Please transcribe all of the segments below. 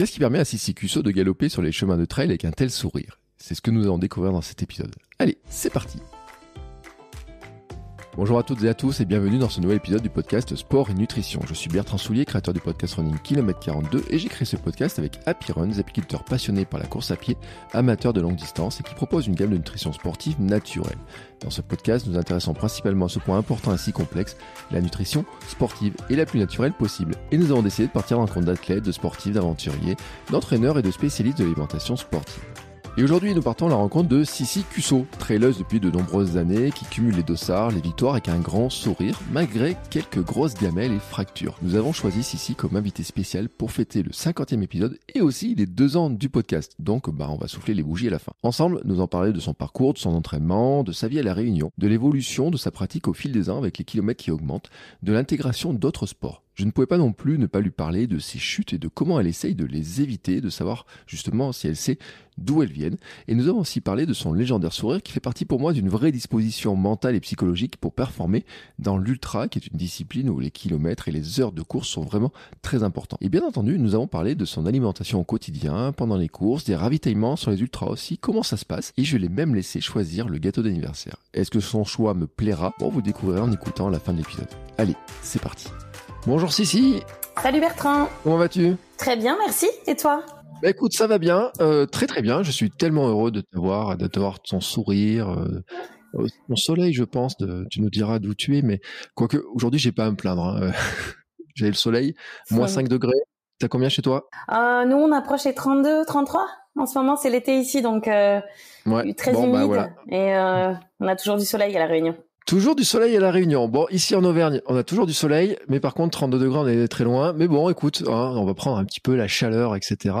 Qu'est-ce qui permet à Sissi Cusso de galoper sur les chemins de trail avec un tel sourire? C'est ce que nous allons découvrir dans cet épisode. Allez, c'est parti Bonjour à toutes et à tous et bienvenue dans ce nouvel épisode du podcast Sport et Nutrition. Je suis Bertrand Soulier, créateur du podcast Running Kilomètre 42 et j'ai créé ce podcast avec Happy Run, des apiculteurs passionnés par la course à pied, amateurs de longue distance et qui proposent une gamme de nutrition sportive naturelle. Dans ce podcast, nous intéressons principalement à ce point important et si complexe, la nutrition sportive et la plus naturelle possible. Et nous avons décidé de partir en compte d'athlètes, de sportifs, d'aventuriers, d'entraîneurs et de spécialistes de l'alimentation sportive. Et aujourd'hui, nous partons à la rencontre de Sissi Cusso, traileuse depuis de nombreuses années, qui cumule les dossards, les victoires avec un grand sourire, malgré quelques grosses gamelles et fractures. Nous avons choisi Sissi comme invité spécial pour fêter le 50e épisode et aussi les deux ans du podcast. Donc, bah, on va souffler les bougies à la fin. Ensemble, nous en parler de son parcours, de son entraînement, de sa vie à la Réunion, de l'évolution de sa pratique au fil des ans avec les kilomètres qui augmentent, de l'intégration d'autres sports. Je ne pouvais pas non plus ne pas lui parler de ses chutes et de comment elle essaye de les éviter, de savoir justement si elle sait d'où elles viennent. Et nous avons aussi parlé de son légendaire sourire qui fait partie pour moi d'une vraie disposition mentale et psychologique pour performer dans l'ultra, qui est une discipline où les kilomètres et les heures de course sont vraiment très importants. Et bien entendu, nous avons parlé de son alimentation au quotidien, pendant les courses, des ravitaillements sur les ultras aussi, comment ça se passe? Et je l'ai même laissé choisir le gâteau d'anniversaire. Est-ce que son choix me plaira? Bon, vous découvrirez en écoutant la fin de l'épisode. Allez, c'est parti. Bonjour Sissi. Salut Bertrand. Comment vas-tu? Très bien, merci. Et toi? Bah écoute, ça va bien, euh, très très bien. Je suis tellement heureux de te voir, de te voir ton sourire, euh, ton soleil, je pense. De, tu nous diras d'où tu es, mais quoique aujourd'hui, j'ai pas à me plaindre. Hein. j'ai le soleil, moins 5 degrés. T'as combien chez toi? Euh, Nous, on approche les 32, 33. En ce moment, c'est l'été ici, donc euh, ouais. très bon, bah, humide. voilà. Et euh, on a toujours du soleil à la Réunion. Toujours du soleil à la Réunion. Bon, ici en Auvergne, on a toujours du soleil, mais par contre 32 degrés, on est très loin. Mais bon, écoute, hein, on va prendre un petit peu la chaleur, etc.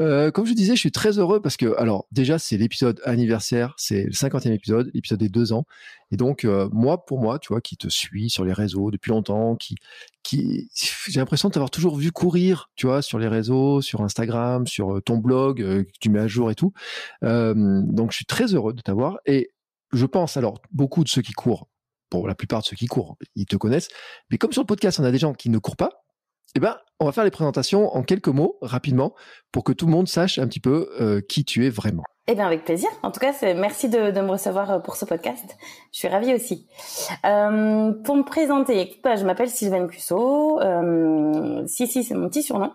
Euh, comme je disais, je suis très heureux parce que, alors, déjà, c'est l'épisode anniversaire, c'est le 50e épisode, l'épisode des deux ans. Et donc, euh, moi, pour moi, tu vois, qui te suis sur les réseaux depuis longtemps, qui, qui, j'ai l'impression de t'avoir toujours vu courir, tu vois, sur les réseaux, sur Instagram, sur ton blog, euh, que tu mets à jour et tout. Euh, donc, je suis très heureux de t'avoir. Et je pense, alors, beaucoup de ceux qui courent, pour la plupart de ceux qui courent, ils te connaissent, mais comme sur le podcast, on a des gens qui ne courent pas, eh ben, on va faire les présentations en quelques mots, rapidement, pour que tout le monde sache un petit peu euh, qui tu es vraiment. Eh bien, avec plaisir. En tout cas, merci de, me recevoir pour ce podcast. Je suis ravie aussi. Euh, pour me présenter, écoute, bah, je m'appelle Sylvaine Cusso. Euh, si, si, c'est mon petit surnom.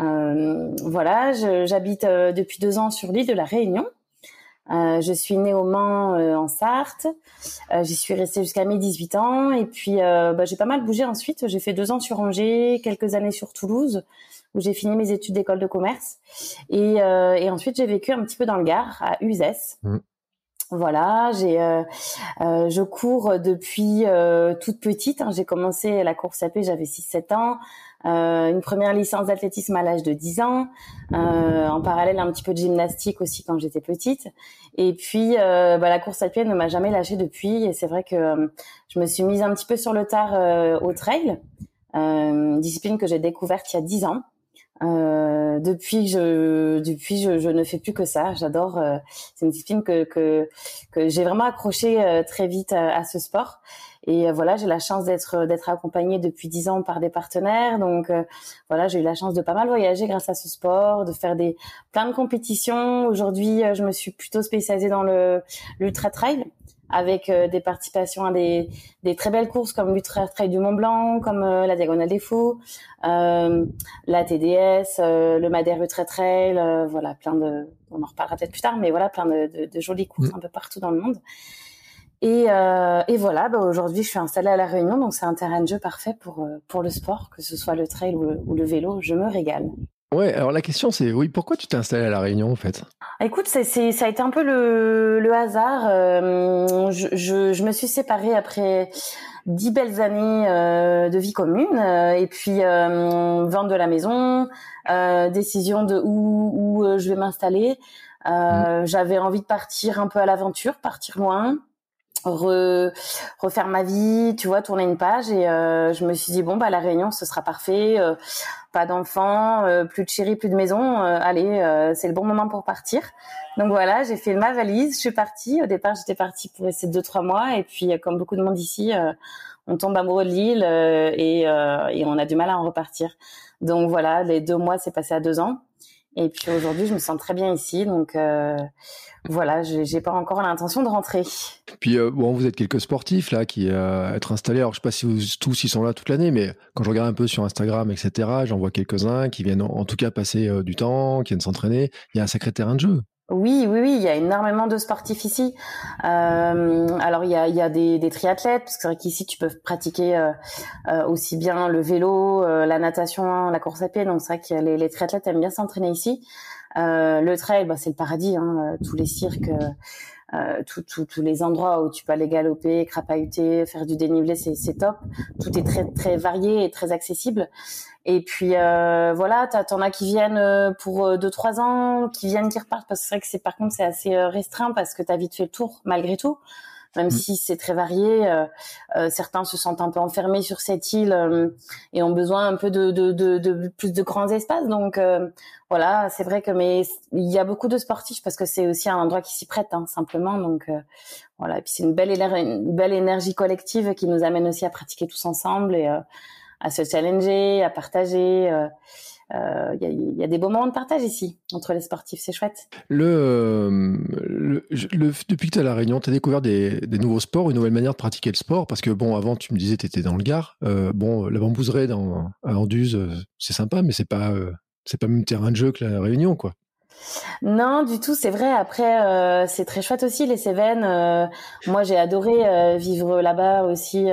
Euh, voilà, j'habite depuis deux ans sur l'île de la Réunion. Euh, je suis née au Mans euh, en Sarthe. Euh, J'y suis restée jusqu'à mes 18 ans. Et puis, bah, j'ai pas mal bougé ensuite. J'ai fait deux ans sur Angers, quelques années sur Toulouse, où j'ai fini mes études d'école de commerce. Et, et ensuite, j'ai vécu un petit peu dans le Gard, à Uzès. Mmh. Voilà, j'ai, euh, euh, je cours depuis euh, toute petite. Hein. J'ai commencé la course à pied, j'avais 6-7 ans. une première licence d'athlétisme à l'âge de 10 ans. en parallèle, un petit peu de gymnastique aussi quand j'étais petite. Et puis, bah, la course à pied ne m'a jamais lâchée depuis. Et c'est vrai que je me suis mise un petit peu sur le tard au trail, discipline que j'ai découverte il y a 10 ans. Euh, depuis je depuis je, je, ne fais plus que ça. J'adore. Euh, c'est une discipline que que, que j'ai vraiment accroché euh, très vite à, à, ce sport. Et euh, voilà, j'ai la chance d'être d'être accompagnée depuis dix ans par des partenaires. Donc voilà, j'ai eu la chance de pas mal voyager grâce à ce sport, de faire des plein de compétitions. Aujourd'hui, je me suis plutôt spécialisée dans le l'ultra trail avec euh, des participations à des, des, très belles courses comme l'Ultra Trail du Mont Blanc, comme euh, la Diagonale des Fous, euh, la TDS, le Madère Ultra Trail, voilà, plein de, on en reparlera peut-être plus tard, mais voilà, plein de, de, de jolies courses mmh. un peu partout dans le monde. Et, et voilà, bah aujourd'hui, je suis installée à La Réunion, donc c'est un terrain de jeu parfait pour, pour le sport, que ce soit le trail ou le, ou le vélo, je me régale. Ouais, alors la question c'est, oui, pourquoi tu t'es installé à La Réunion en fait? Écoute, c'est, c'est, ça a été un peu le, le hasard. Euh, je, je, je, me suis séparée après dix belles années euh, de vie commune euh, et puis euh, vente de la maison, euh, décision de où, où je vais m'installer. Mmh. J'avais envie de partir un peu à l'aventure, partir loin re, refaire ma vie, tu vois, tourner une page et euh, je me suis dit bon bah la réunion ce sera parfait, euh, pas d'enfants, euh, plus de chérie, plus de maison, allez c'est le bon moment pour partir. Donc voilà, j'ai fait ma valise, je suis partie. Au départ j'étais partie pour rester deux trois mois et puis comme beaucoup de monde ici, on tombe amoureux de l'île et, et on a du mal à en repartir. Donc voilà, les deux mois c'est passé à deux ans. Et puis aujourd'hui, je me sens très bien ici, donc euh, voilà, j'ai pas encore l'intention de rentrer. Puis euh, bon, vous êtes quelques sportifs là qui euh, être installés. Alors je sais pas si vous, tous ils sont là toute l'année, mais quand je regarde un peu sur Instagram, etc., j'en vois quelques-uns qui viennent en, tout cas passer euh, du temps, qui viennent s'entraîner. Il y a un sacré terrain de jeu. Oui, oui, oui, il y a énormément de sportifs ici. Euh, alors il y a, il y a des, des triathlètes, parce que c'est vrai qu'ici tu peux pratiquer euh, euh, aussi bien le vélo, la natation, la course à pied. Donc c'est vrai que les, les triathlètes aiment bien s'entraîner ici. Le trail, bah, c'est le paradis. Hein, tous les cirques, tous les endroits où tu peux aller galoper, crapahuter, faire du dénivelé, c'est top. Tout est très très varié et très accessible. Et puis euh, voilà, t'en as qui viennent euh, pour euh, deux trois ans, qui viennent, qui repartent parce que c'est vrai que c'est par contre c'est assez euh, restreint parce que t'as vite fait le tour malgré tout. Même mmh. si c'est très varié, certains se sentent un peu enfermés sur cette île et ont besoin un peu de, de, de, de plus de grands espaces. Donc voilà, c'est vrai que mais il y a beaucoup de sportifs parce que c'est aussi un endroit qui s'y prête hein, simplement. Donc voilà, et puis c'est une belle une belle énergie collective qui nous amène aussi à pratiquer tous ensemble et à se challenger, à partager. Il euh, euh, y, a, des beaux moments de partage ici entre les sportifs, c'est chouette. Le, euh, le, depuis que tu es à La Réunion, tu as découvert des, nouveaux sports, une nouvelle manière de pratiquer le sport? Parce que, bon, avant, tu me disais tu étais dans le Gard. Euh, bon, la bambouseraie dans, à Anduze, c'est sympa, mais c'est pas, c'est pas le même terrain de jeu que La Réunion, quoi. Non, du tout, c'est vrai. Après, euh, c'est très chouette aussi les Cévennes. Euh, moi, j'ai adoré euh, vivre là-bas aussi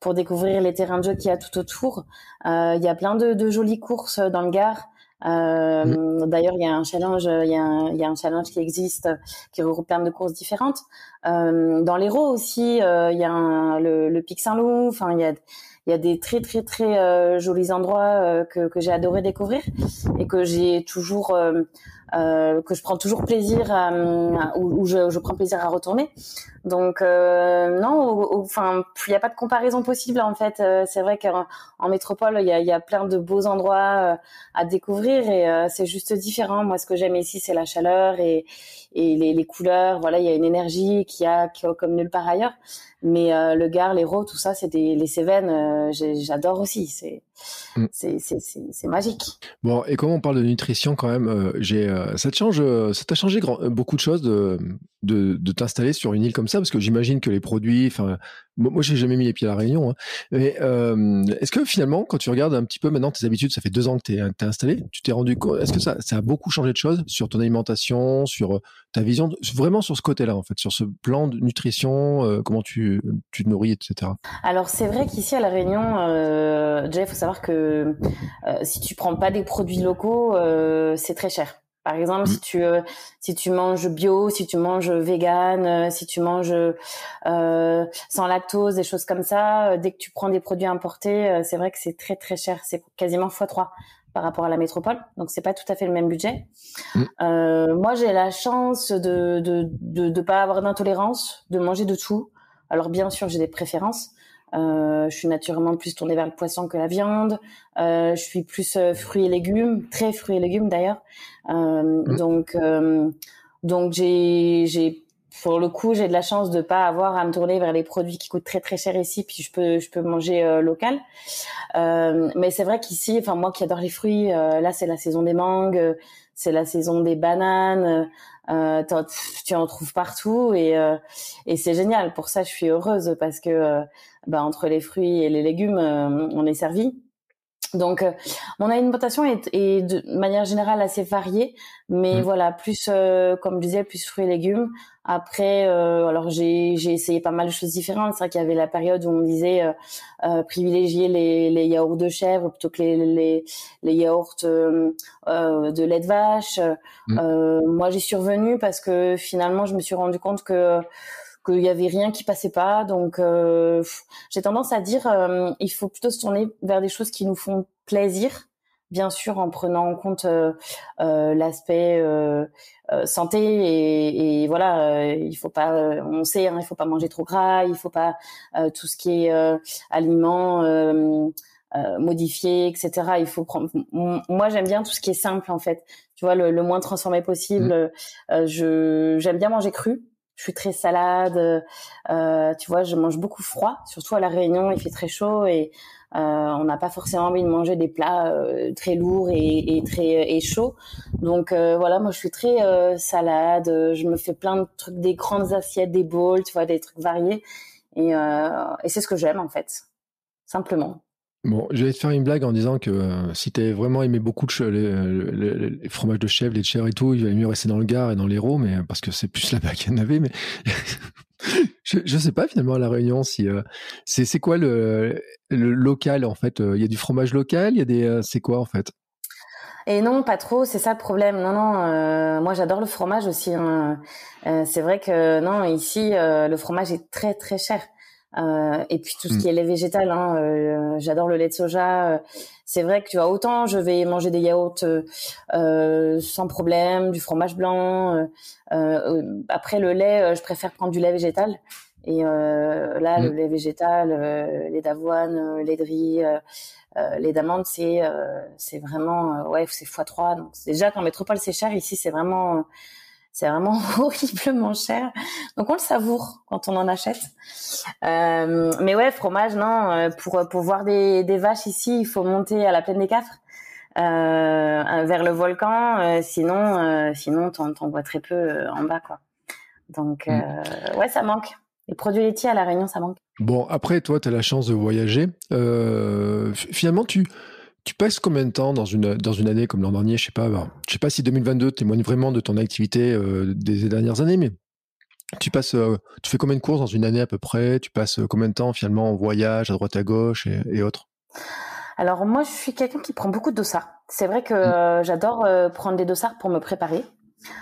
pour découvrir les terrains de jeu qu'il y a tout autour. Il y a plein de, de, jolies courses dans le Gard. Mmh. D'ailleurs, il y a un challenge, il y, a un, y a un challenge qui existe, qui regroupe plein de courses différentes. dans l'Hérault aussi, il y a un, le, le Pic Saint-Loup. Enfin, il y a il y a des très très très jolis endroits que, que j'ai adoré découvrir et que j'ai toujours euh, que je prends toujours plaisir à, où, je, je, prends plaisir à retourner. Donc euh, non, enfin il n'y a pas de comparaison possible en fait. Euh, c'est vrai qu'en en métropole il y a, y a, plein de beaux endroits à découvrir et c'est juste différent. Moi ce que j'aime ici c'est la chaleur et, et les, les, couleurs. Voilà il y a une énergie qui a, qui a comme nulle part ailleurs. Mais le Gard, l'Hérault, tout ça, c'est les Cévennes. J'adore aussi. C'est mm. c'est magique. Bon, et quand on parle de nutrition, quand même, j'ai euh, ça te change, euh, ça t'a changé grand, beaucoup de choses de, de, de t'installer sur une île comme ça, parce que j'imagine que les produits, enfin, moi, j'ai jamais mis les pieds à la Réunion. Hein. Mais euh, est-ce que finalement, quand tu regardes un petit peu maintenant tes habitudes, ça fait deux ans que tu es, installé, tu t'es rendu compte, est-ce que ça, ça a beaucoup changé de choses sur ton alimentation, sur ta vision, vraiment sur ce côté-là, en fait, sur ce plan de nutrition, comment tu, te nourris, etc. Alors, c'est vrai qu'ici à la Réunion, euh, déjà, il faut savoir que si tu prends pas des produits locaux, c'est très cher. Par exemple, si mm. tu euh, si tu manges bio, si tu manges vegan, euh, si tu manges euh, sans lactose, des choses comme ça, euh, dès que tu prends des produits importés, c'est vrai que c'est très très cher, c'est quasiment x3 par rapport à la métropole, donc c'est pas tout à fait le même budget. Mm. moi, j'ai la chance de de de, de pas avoir d'intolérance, de manger de tout. Alors bien sûr, j'ai des préférences, euh, je suis naturellement plus tournée vers le poisson que la viande. Euh, je suis plus euh, fruits et légumes, très fruits et légumes d'ailleurs. Mmh. Donc, donc j'ai, j'ai pour le coup, j'ai de la chance de pas avoir à me tourner vers les produits qui coûtent très très cher ici, puis je peux je peux manger local. mais c'est vrai qu'ici, enfin moi qui adore les fruits, là c'est la saison des mangues, c'est la saison des bananes. Euh, tu en trouves partout et, et c'est génial. Pour ça, je suis heureuse parce que bah, entre les fruits et les légumes, euh, on est servi. Donc, euh, mon alimentation est, est, de manière générale assez variée, mais mmh. voilà, plus, euh, comme je disais, plus fruits et légumes. Après, alors j'ai essayé pas mal de choses différentes. C'est vrai qu'il y avait la période où on disait privilégier les, les yaourts de chèvre plutôt que les, les, les yaourts de lait de vache. Mmh. moi, j'y suis revenue parce que finalement, je me suis rendu compte que qu'il y avait rien qui passait pas. Donc, euh, j'ai tendance à dire, euh, il faut plutôt se tourner vers des choses qui nous font plaisir, bien sûr, en prenant en compte euh, l'aspect santé et, et voilà, il faut pas, on sait, hein, il faut pas manger trop gras, il faut pas tout ce qui est aliments. modifiés, etc. Il faut prendre. Moi, j'aime bien tout ce qui est simple en fait. Tu vois, le, le moins transformé possible. Mmh. je j'aime bien manger cru je suis très salade. Euh, tu vois, je mange beaucoup froid, surtout à la Réunion, il fait très chaud et on n'a pas forcément envie de manger des plats très lourds et, très et chauds. Donc voilà, moi je suis très salade. Je me fais plein de trucs, des grandes assiettes, des bowls, tu vois, des trucs variés. Et, et c'est ce que j'aime en fait, simplement. Bon, je vais te faire une blague en disant que euh, si tu vraiment aimé beaucoup de les, fromages de chèvre, les chèvres et tout, il valait mieux rester dans le Gard et dans l'Hérault, mais parce que c'est plus là-bas qu'il y en avait. Mais je, je sais pas finalement à la Réunion si euh, c'est quoi le, local en fait. Il y a du fromage local, il y a des euh, c'est quoi en fait? Et non, pas trop, c'est ça le problème. Non, non, moi j'adore le fromage aussi. Hein. c'est vrai que non, ici le fromage est très très cher. Euh, et puis tout ce qui mm. est lait végétal, hein, euh, j'adore le lait de soja. c'est vrai que tu vois autant je vais manger des yaourts euh, sans problème, du fromage blanc. après le lait, je préfère prendre du lait végétal. Et là, le mm. lait végétal, lait d'avoine, lait de riz, lait d'amande, c'est c'est vraiment ouais c'est x3. Donc déjà qu'en métropole c'est cher, ici c'est vraiment c'est vraiment horriblement cher. Donc on le savoure quand on en achète. Euh, mais ouais, fromage, non. Euh, pour pour voir des, des vaches ici, il faut monter à la plaine des Cafres, euh, vers le volcan. Euh, sinon, euh, sinon t'en, vois très peu en bas, quoi. Donc mm. ouais, ça manque. Les produits laitiers à la Réunion, ça manque. Bon, après, toi, tu as la chance de voyager. finalement, tu tu passes combien de temps dans une, dans une année comme l'an dernier? Je sais pas. Bah, je sais pas si 2022 témoigne vraiment de ton activité euh, des dernières années, mais tu passes, euh, tu fais combien de courses dans une année à peu près? Tu passes euh, combien de temps finalement en voyage à droite à gauche et, autres? Alors moi, je suis quelqu'un qui prend beaucoup de dossards. C'est vrai que mmh. j'adore prendre des dossards pour me préparer.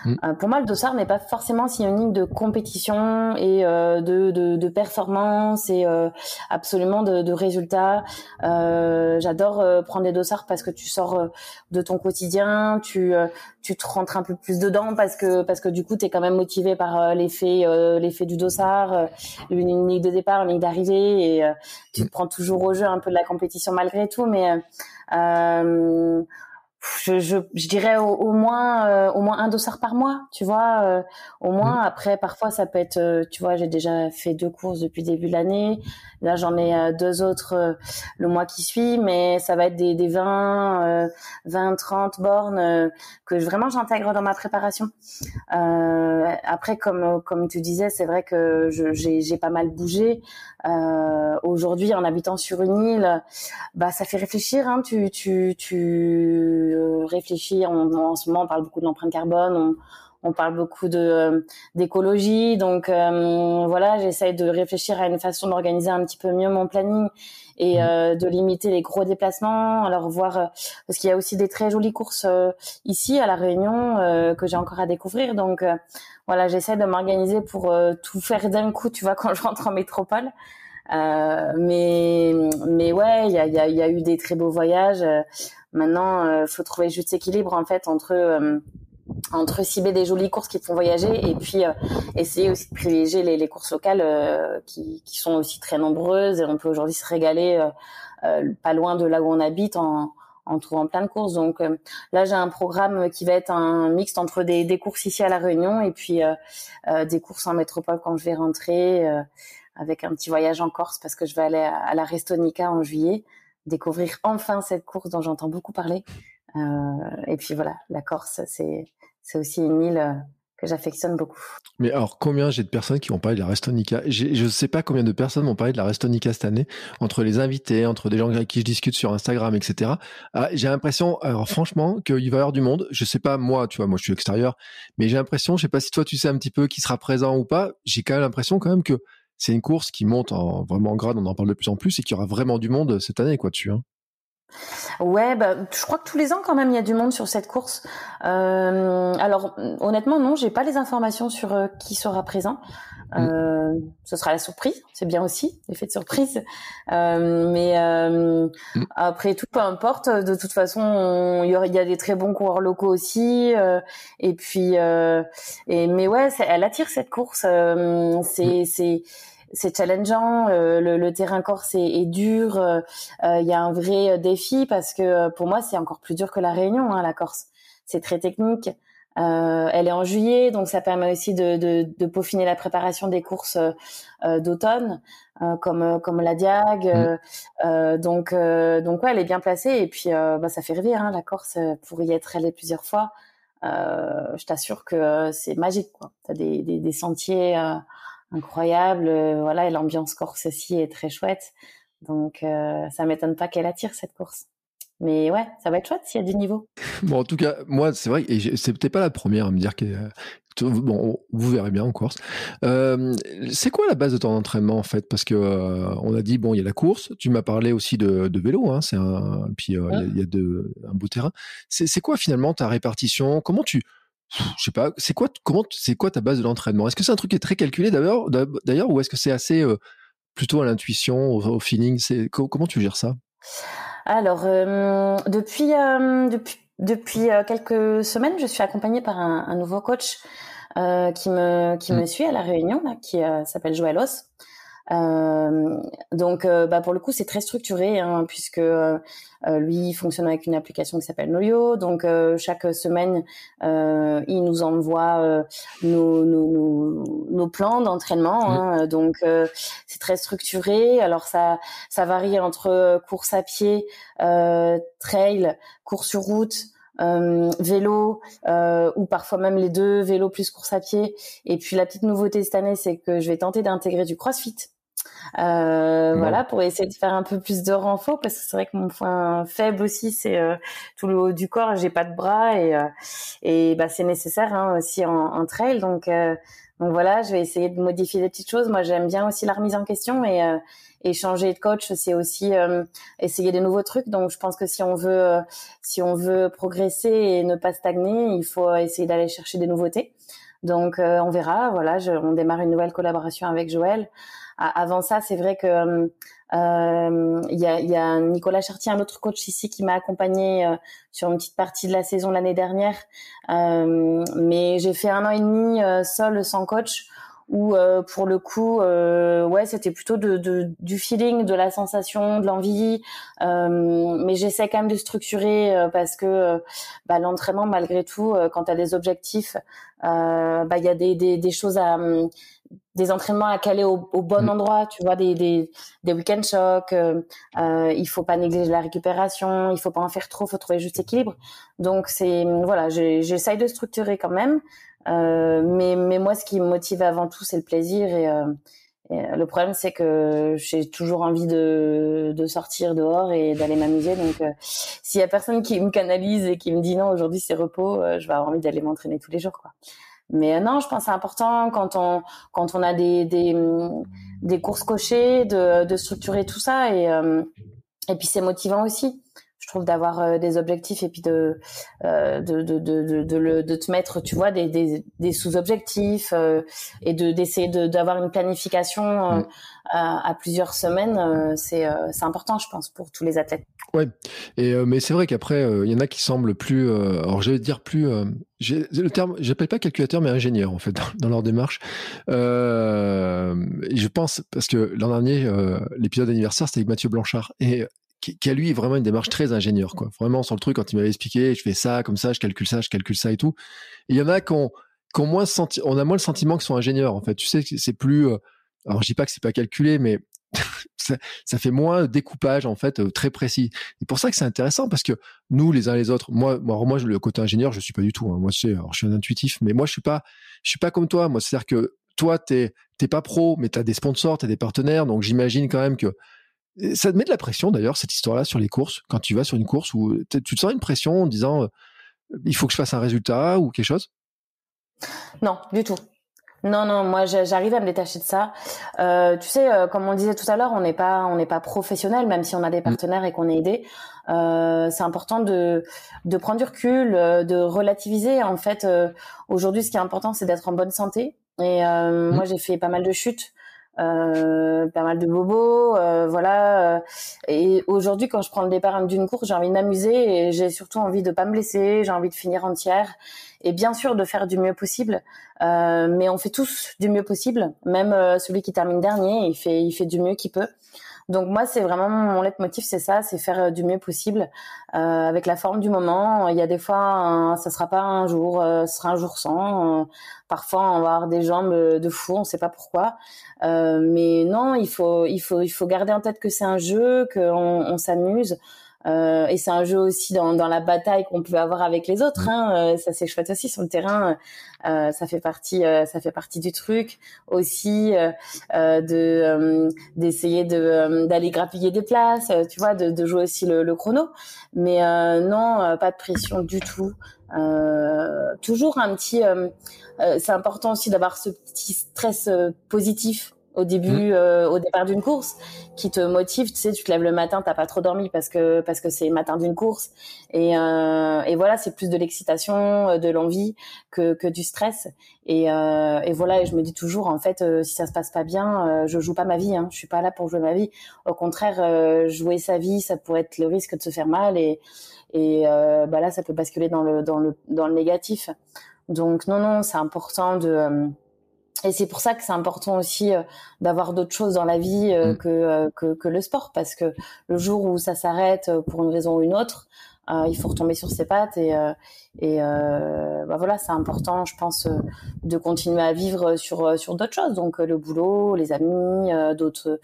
Mm. Euh, pour moi, le dossard n'est pas forcément synonyme de compétition et euh, de, de, de, performance et euh, absolument de, de résultats. J'adore prendre des dossards parce que tu sors de ton quotidien, tu tu te rentres un peu plus dedans parce que parce que du coup, tu es quand même motivé par l'effet l'effet du dossard, une ligne de départ, une ligne d'arrivée et tu te mm. prends toujours au jeu un peu de la compétition malgré tout, mais je, je, je, dirais au, moins euh, au moins un dossard par mois, tu vois. Euh, au moins mmh. après parfois ça peut être euh, tu vois, j'ai déjà fait deux courses depuis le début de l'année. Là, j'en ai deux autres le mois qui suit, mais ça va être des, des 20 20 30 bornes que vraiment j'intègre dans ma préparation. après comme comme tu disais, c'est vrai que j'ai pas mal bougé. aujourd'hui en habitant sur une île, bah ça fait réfléchir hein, tu tu tu euh, réfléchir. en ce moment, on parle beaucoup de l'empreinte carbone. On, parle beaucoup de euh, d'écologie. Donc euh, voilà, j'essaye de réfléchir à une façon d'organiser un petit peu mieux mon planning et mmh. de limiter les gros déplacements. Alors voir parce qu'il y a aussi des très jolies courses ici à la Réunion que j'ai encore à découvrir. Donc voilà, j'essaie de m'organiser pour tout faire d'un coup. Tu vois, quand je rentre en métropole. Mais mais ouais, il y a, y, a, y a, eu des très beaux voyages. Maintenant, il euh, faut trouver juste équilibre en fait entre euh, entre cibler des jolies courses qui te font voyager et puis euh, essayer aussi de privilégier les, les courses locales qui, qui, sont aussi très nombreuses et on peut aujourd'hui se régaler pas loin de là où on habite en, en trouvant plein de courses. Donc là, j'ai un programme qui va être un mixte entre des, des courses ici à La Réunion et puis des courses en métropole quand je vais rentrer avec un petit voyage en Corse parce que je vais aller à, à la Restonica en juillet découvrir enfin cette course dont j'entends beaucoup parler. Euh, et puis voilà, la Corse, c'est c'est aussi une île euh, que j'affectionne beaucoup. Mais alors, combien j'ai de personnes qui vont parler de la Restonica? Je ne sais pas combien de personnes vont parler de la Restonica cette année, entre les invités, entre des gens avec qui je discute sur Instagram, etc. Ah, j'ai l'impression, alors franchement, qu'il va y avoir du monde. Je sais pas, moi, tu vois, moi je suis extérieur, mais j'ai l'impression, je sais pas si toi tu sais un petit peu qui sera présent ou pas, j'ai quand même l'impression quand même que c'est une course qui monte en, vraiment en grade, on en parle de plus en plus, et qu'il y aura vraiment du monde cette année, quoi, dessus. Hein. Ouais, bah, je crois que tous les ans quand même il y a du monde sur cette course. Euh, alors honnêtement non, j'ai pas les informations sur euh, qui sera présent. Mm. Euh, ce sera la surprise, c'est bien aussi l'effet de surprise. mais mm. après tout, peu importe. De toute façon, il y, y, a des très bons coureurs locaux aussi. et puis, et mais ouais, elle attire cette course. c'est mm. c'est c'est challengeant, euh, le, terrain corse est, dur, euh, euh, il y a un vrai défi parce que pour moi c'est encore plus dur que la Réunion, hein, la Corse. C'est très technique. Euh, elle est en juillet, donc ça permet aussi de, de, de peaufiner la préparation des courses euh, d'automne, euh, comme comme la Diag. Mm. Euh, donc donc ouais, elle est bien placée et puis bah, ça fait rêver hein, la Corse pour y être allée plusieurs fois. je t'assure que c'est magique quoi. T'as des, des, des sentiers incroyables, voilà, et l'ambiance corse aussi est très chouette. Donc ça m'étonne pas qu'elle attire cette course. Mais ouais, ça va être chouette s'il y a du niveau. Bon, en tout cas, moi, c'est vrai, et c'est peut-être pas la première à me dire que. Bon, vous verrez bien en course. Euh, c'est quoi la base de ton entraînement en fait? Parce que euh, on a dit bon, il y a la course. Tu m'as parlé aussi de, de vélo, hein, c'est un. Puis euh, il y, a, de, un beau terrain. C'est quoi finalement ta répartition? Comment tu je sais pas, c'est quoi, comment, c'est quoi ta base de l'entraînement? Est-ce que c'est un truc qui est très calculé d'ailleurs, d'ailleurs, ou est-ce que c'est assez plutôt à l'intuition, au, au, feeling? C'est comment tu gères ça? Alors, euh, depuis, euh, depuis, depuis euh, quelques semaines, je suis accompagnée par un, un nouveau coach qui, me, qui me mmh. suit à La Réunion, là, qui s'appelle Joël Os. Euh, donc, euh, bah, pour le coup, c'est très structuré hein, puisque euh, lui il fonctionne avec une application qui s'appelle Noyo. Donc, chaque semaine, il nous envoie nos, nos, nos, plans d'entraînement. Hein, donc, c'est très structuré. Alors, ça, ça varie entre course à pied, trail, course sur route. Euh, vélo euh, ou parfois même les deux, vélo plus course à pied. Et puis la petite nouveauté cette année, c'est que je vais tenter d'intégrer du CrossFit. Euh, voilà, pour essayer de faire un peu plus de renfort, parce que c'est vrai que mon point faible aussi, c'est euh, tout le haut du corps. J'ai pas de bras et euh, et bah c'est nécessaire hein, aussi en, en, trail. Donc donc voilà, je vais essayer de modifier des petites choses. Moi, j'aime bien aussi la remise en question et et changer de coach, c'est aussi essayer des nouveaux trucs. Donc, je pense que si on veut, si on veut progresser et ne pas stagner, il faut essayer d'aller chercher des nouveautés. Donc, on verra. Voilà, je, on démarre une nouvelle collaboration avec Joël avant ça, c'est vrai que euh, euh, il y, a, Nicolas Chartier, un autre coach ici, qui m'a accompagné euh, sur une petite partie de la saison l'année dernière. mais j'ai fait un an et demi seul, sans coach, où pour le coup, ouais, c'était plutôt de, de, du feeling, de la sensation, de l'envie. mais j'essaie quand même de structurer parce que bah, l'entraînement, malgré tout, quand tu as des objectifs, bah il y a des, des, des choses à des entraînements à caler au, au bon mm. endroit, tu vois, des, des, des week-end shocks. Euh, euh, il faut pas négliger la récupération, il faut pas en faire trop, faut trouver juste équilibre. Donc c'est voilà, j'essaye de structurer quand même, euh, mais mais moi ce qui me motive avant tout c'est le plaisir et, euh, euh, le problème c'est que j'ai toujours envie de, de sortir dehors et d'aller m'amuser. Donc euh, s'il y a personne qui me canalise et qui me dit non aujourd'hui c'est repos, je vais avoir envie d'aller m'entraîner tous les jours. Mais euh, non, je pense que c'est important quand on quand on a des des, courses cochées de, de structurer tout ça et euh, et puis c'est motivant aussi. Trouve d'avoir euh, des objectifs et puis de, de, de, de, de, le, de te mettre, tu vois, des, des, des sous-objectifs et de d'essayer d'avoir une planification mm. à, à, plusieurs semaines, c'est important, je pense, pour tous les athlètes. Ouais, et mais c'est vrai qu'après, il y en a qui semblent plus, alors je vais dire plus le terme, j'appelle pas calculateur, mais ingénieur en fait dans, leur démarche. Euh, je pense parce que l'an dernier, euh, l'épisode anniversaire, c'était avec Mathieu Blanchard et qui, a lui vraiment une démarche très ingénieur, quoi. Vraiment sur le truc quand il m'avait expliqué, je fais ça comme ça, je calcule ça, je calcule ça et tout. Il y en a qui ont moins senti, on a moins le sentiment qu'ils sont ingénieurs en fait. Tu sais, c'est plus, euh, alors je dis pas que c'est pas calculé, mais ça, ça, fait moins découpage en fait euh, très précis. Et pour ça que c'est intéressant parce que nous les uns les autres, moi, moi, moi le côté ingénieur, je suis pas du tout. Hein. Moi, je, alors, je suis un intuitif, mais moi je suis pas, je suis pas comme toi. Moi, c'est-à-dire que toi, t'es t'es pas pro, mais t'as des sponsors, t'as des partenaires, donc j'imagine quand même que ça te met de la pression d'ailleurs cette histoire-là sur les courses. Quand tu vas sur une course où tu te sens une pression en disant euh, il faut que je fasse un résultat ou quelque chose? Non, du tout. Non, non, moi j'arrive à me détacher de ça. Euh, tu sais, euh, comme on disait tout à l'heure, on n'est pas, on n'est pas professionnel, même si on a des mm. partenaires et qu'on est aidé. Euh, c'est important de de prendre du recul, de relativiser. En fait, aujourd'hui, ce qui est important, c'est d'être en bonne santé. Et mm. moi, j'ai fait pas mal de chutes. Euh, pas mal de bobos, euh, voilà. Et aujourd'hui, quand je prends le départ d'une course, j'ai envie de m'amuser et j'ai surtout envie de pas me blesser, j'ai envie de finir entière et bien sûr de faire du mieux possible. Euh, mais on fait tous du mieux possible, même celui qui termine dernier, il fait il fait du mieux qu'il peut. Donc moi, c'est vraiment mon leitmotiv, c'est ça, c'est faire du mieux possible avec la forme du moment. Il y a des fois, ça sera pas un jour, ce sera un jour sans. parfois, on va avoir des jambes de fou, on sait pas pourquoi. mais non, il faut, il faut, il faut garder en tête que c'est un jeu, qu'on on, s'amuse. Euh, et c'est un jeu aussi dans, dans la bataille qu'on peut avoir avec les autres. Hein. Euh, ça c'est chouette aussi sur le terrain. Euh, ça fait partie, euh, ça fait partie du truc aussi de d'essayer de d'aller grappiller des places. tu vois, de, de jouer aussi le, le chrono. Mais non, pas de pression du tout. toujours un petit. c'est important aussi d'avoir ce petit stress positif au début, mmh. euh, au départ d'une course, qui te motive. Tu sais, tu te lèves le matin, t'as pas trop dormi parce que parce que c'est le matin d'une course, et, euh, et voilà, c'est plus de l'excitation, euh, de l'envie que que du stress. Et, euh, et voilà, et je me dis toujours, en fait, euh, si ça se passe pas bien, euh, je joue pas ma vie. Hein, je suis pas là pour jouer ma vie. Au contraire, jouer sa vie, ça pourrait être le risque de se faire mal, et et bah là, ça peut basculer dans le dans le dans le négatif. Donc non, non, c'est important de et c'est pour ça que c'est important aussi euh, d'avoir d'autres choses dans la vie euh, mm. que, euh, que, que le sport, parce que le jour où ça s'arrête pour une raison ou une autre, il faut retomber sur ses pattes et et bah voilà, c'est important, je pense, de continuer à vivre sur sur d'autres choses, donc le boulot, les amis, d'autres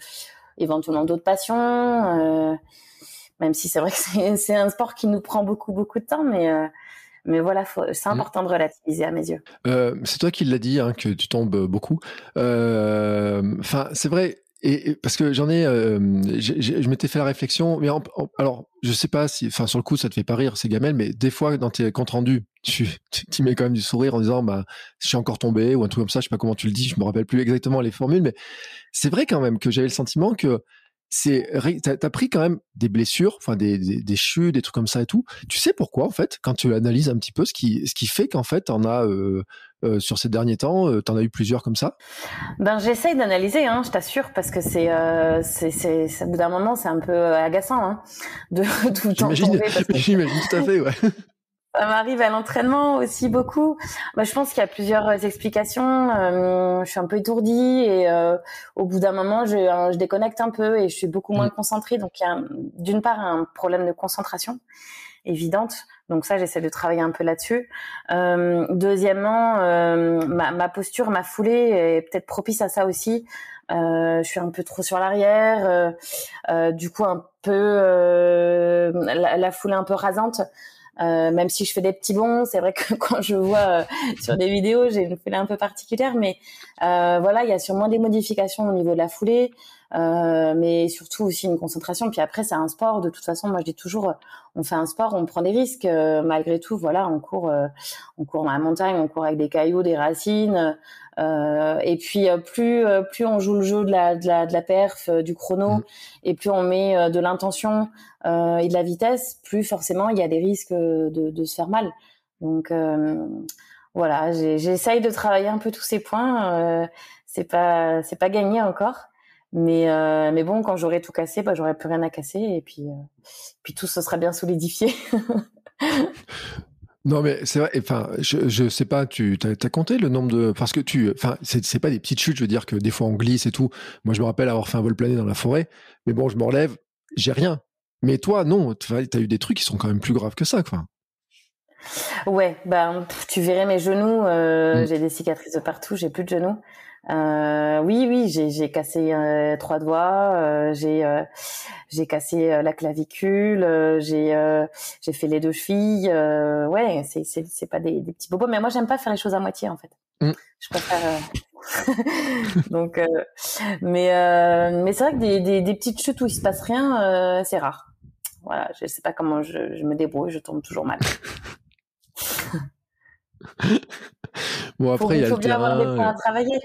éventuellement d'autres passions. même si c'est vrai que c'est un sport qui nous prend beaucoup beaucoup de temps, mais mais voilà, c'est mm. important de relativiser à mes yeux. Euh, c'est toi qui l'as dit, hein, que tu tombes beaucoup. Euh, enfin, c'est vrai. Et, parce que j'en ai, euh, je m'étais fait la réflexion, mais alors je sais pas si, enfin sur le coup ça te fait pas rire ces gamelles, mais des fois dans tes comptes rendus, tu, tu, mets quand même du sourire en disant bah je suis encore tombé ou un truc comme ça, je sais pas comment tu le dis, je me rappelle plus exactement les formules, mais c'est vrai quand même que j'avais le sentiment que c'est t'as as pris quand même des blessures, enfin des, des, des, chutes, des trucs comme ça et tout. Tu sais pourquoi en fait quand tu analyses un petit peu ce qui ce qui fait qu'en fait t'en as euh, euh, sur ces derniers temps, euh, t'en as eu plusieurs comme ça? Ben j'essaye d'analyser, hein, je t'assure, parce que c'est c'est c'est au bout d'un moment c'est un peu agaçant hein, de tout le temps. J'imagine tout à fait, ouais. Ça m'arrive à l'entraînement aussi beaucoup. Bah, je pense qu'il y a plusieurs euh, explications. Euh, je suis un peu étourdie et euh, au bout d'un moment, je, je, déconnecte un peu et je suis beaucoup moins mmh. concentrée. Donc il y a d'une part un problème de concentration évidente. Donc ça, j'essaie de travailler un peu là-dessus. Euh, deuxièmement, ma, ma, posture, ma foulée est peut-être propice à ça aussi. je suis un peu trop sur l'arrière, du coup un peu la, la, foulée un peu rasante. Euh, même si je fais des petits bons, c'est vrai que quand je vois euh, sur des vidéos, j'ai une foulée un peu particulière, mais euh, voilà, il y a sûrement des modifications au niveau de la foulée, euh, mais surtout aussi une concentration. Puis après, c'est un sport. De toute façon, moi, je dis toujours, on fait un sport, on prend des risques. malgré tout, voilà, on court, on court dans la montagne, on court avec des cailloux, des racines. Et puis plus plus on joue le jeu de la de la, de la perf, du chrono, mmh. et plus on met de l'intention euh, et de la vitesse, plus forcément il y a des risques de, de se faire mal. Donc euh, voilà, j'essaye de travailler un peu tous ces points. Euh, c'est pas c'est pas gagné encore, mais mais bon, quand j'aurai tout cassé, bah j'aurai plus rien à casser et puis puis tout se sera bien solidifié. Non mais c'est vrai. Enfin, je je sais pas. Tu as, compté le nombre de parce que tu. Enfin, c'est pas des petites chutes. Je veux dire que des fois on glisse et tout. Moi, je me rappelle avoir fait un vol plané dans la forêt. Mais bon, je me relève, j'ai rien. Mais toi, non, tu as eu des trucs qui sont quand même plus graves que ça, quoi. Ouais, ben tu verrais mes genoux, euh, mm. j'ai des cicatrices de partout, j'ai plus de genoux. Euh, oui, oui, j'ai cassé euh, trois doigts, euh, j'ai j'ai cassé la clavicule, j'ai j'ai fait les deux chevilles. ouais, c'est c'est c'est pas des, des, petits bobos, mais moi j'aime pas faire les choses à moitié en fait. Mm. Je préfère. Donc, mais mais c'est vrai que des, des, des petites chutes où il se passe rien, c'est rare voilà, je sais pas comment je, je me débrouille, je tombe toujours mal. bon après il y a faut le bien terrain. avoir des points à travailler.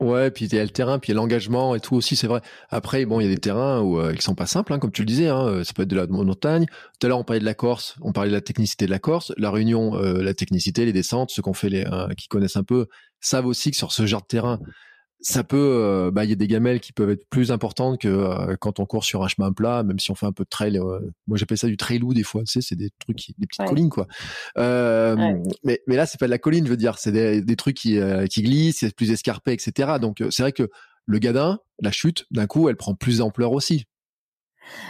Ouais, puis il y a le terrain, puis il y a l'engagement et tout aussi, c'est vrai. Après, bon, il y a des terrains où euh, ils sont pas simples, hein, comme tu le disais. Hein, ça peut être de la montagne. Tout à l'heure, on parlait de la Corse, on parlait de la technicité de la Corse. La Réunion, euh, la technicité, les descentes, ceux qu'on fait, les, euh, qui connaissent un peu, savent aussi que sur ce genre de terrain, ça peut, euh, bah, il y a des gamelles qui peuvent être plus importantes que euh, quand on court sur un chemin plat, même si on fait un peu de trail. Euh, moi, j'appelle ça du trailou des fois. Tu sais, c'est des trucs, des petites collines, quoi. Mais, mais là, c'est pas de la colline, je veux dire. C'est des, des trucs qui, qui glissent, c'est plus escarpé, etc. Donc, c'est vrai que le gadin, la chute, d'un coup, elle prend plus d'ampleur aussi.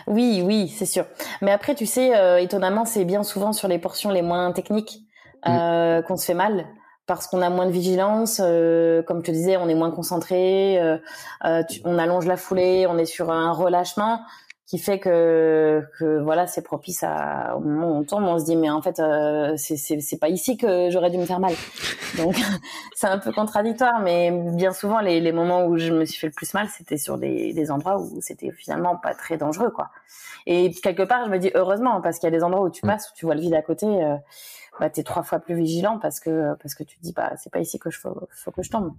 Oui, oui, c'est sûr. Mais après, tu sais, euh, étonnamment, c'est bien souvent sur les portions les moins techniques mm. euh, qu'on se fait mal parce qu'on a moins de vigilance. Euh, comme tu disais, on est moins concentré, on allonge la foulée, on est sur un relâchement qui fait que, que voilà, c'est propice à au moment où on tombe, on se dit mais en fait euh, c'est pas ici que j'aurais dû me faire mal. Donc c'est un peu contradictoire, mais bien souvent les, les moments où je me suis fait le plus mal, c'était sur des, des endroits où c'était finalement pas très dangereux quoi. Et quelque part, je me dis heureusement parce qu'il y a des endroits où tu mm. passes où tu vois le vide à côté. Euh, bah, tu es trois fois plus vigilant parce que parce que tu te dis bah c'est pas ici que je faut, faut que je tombe.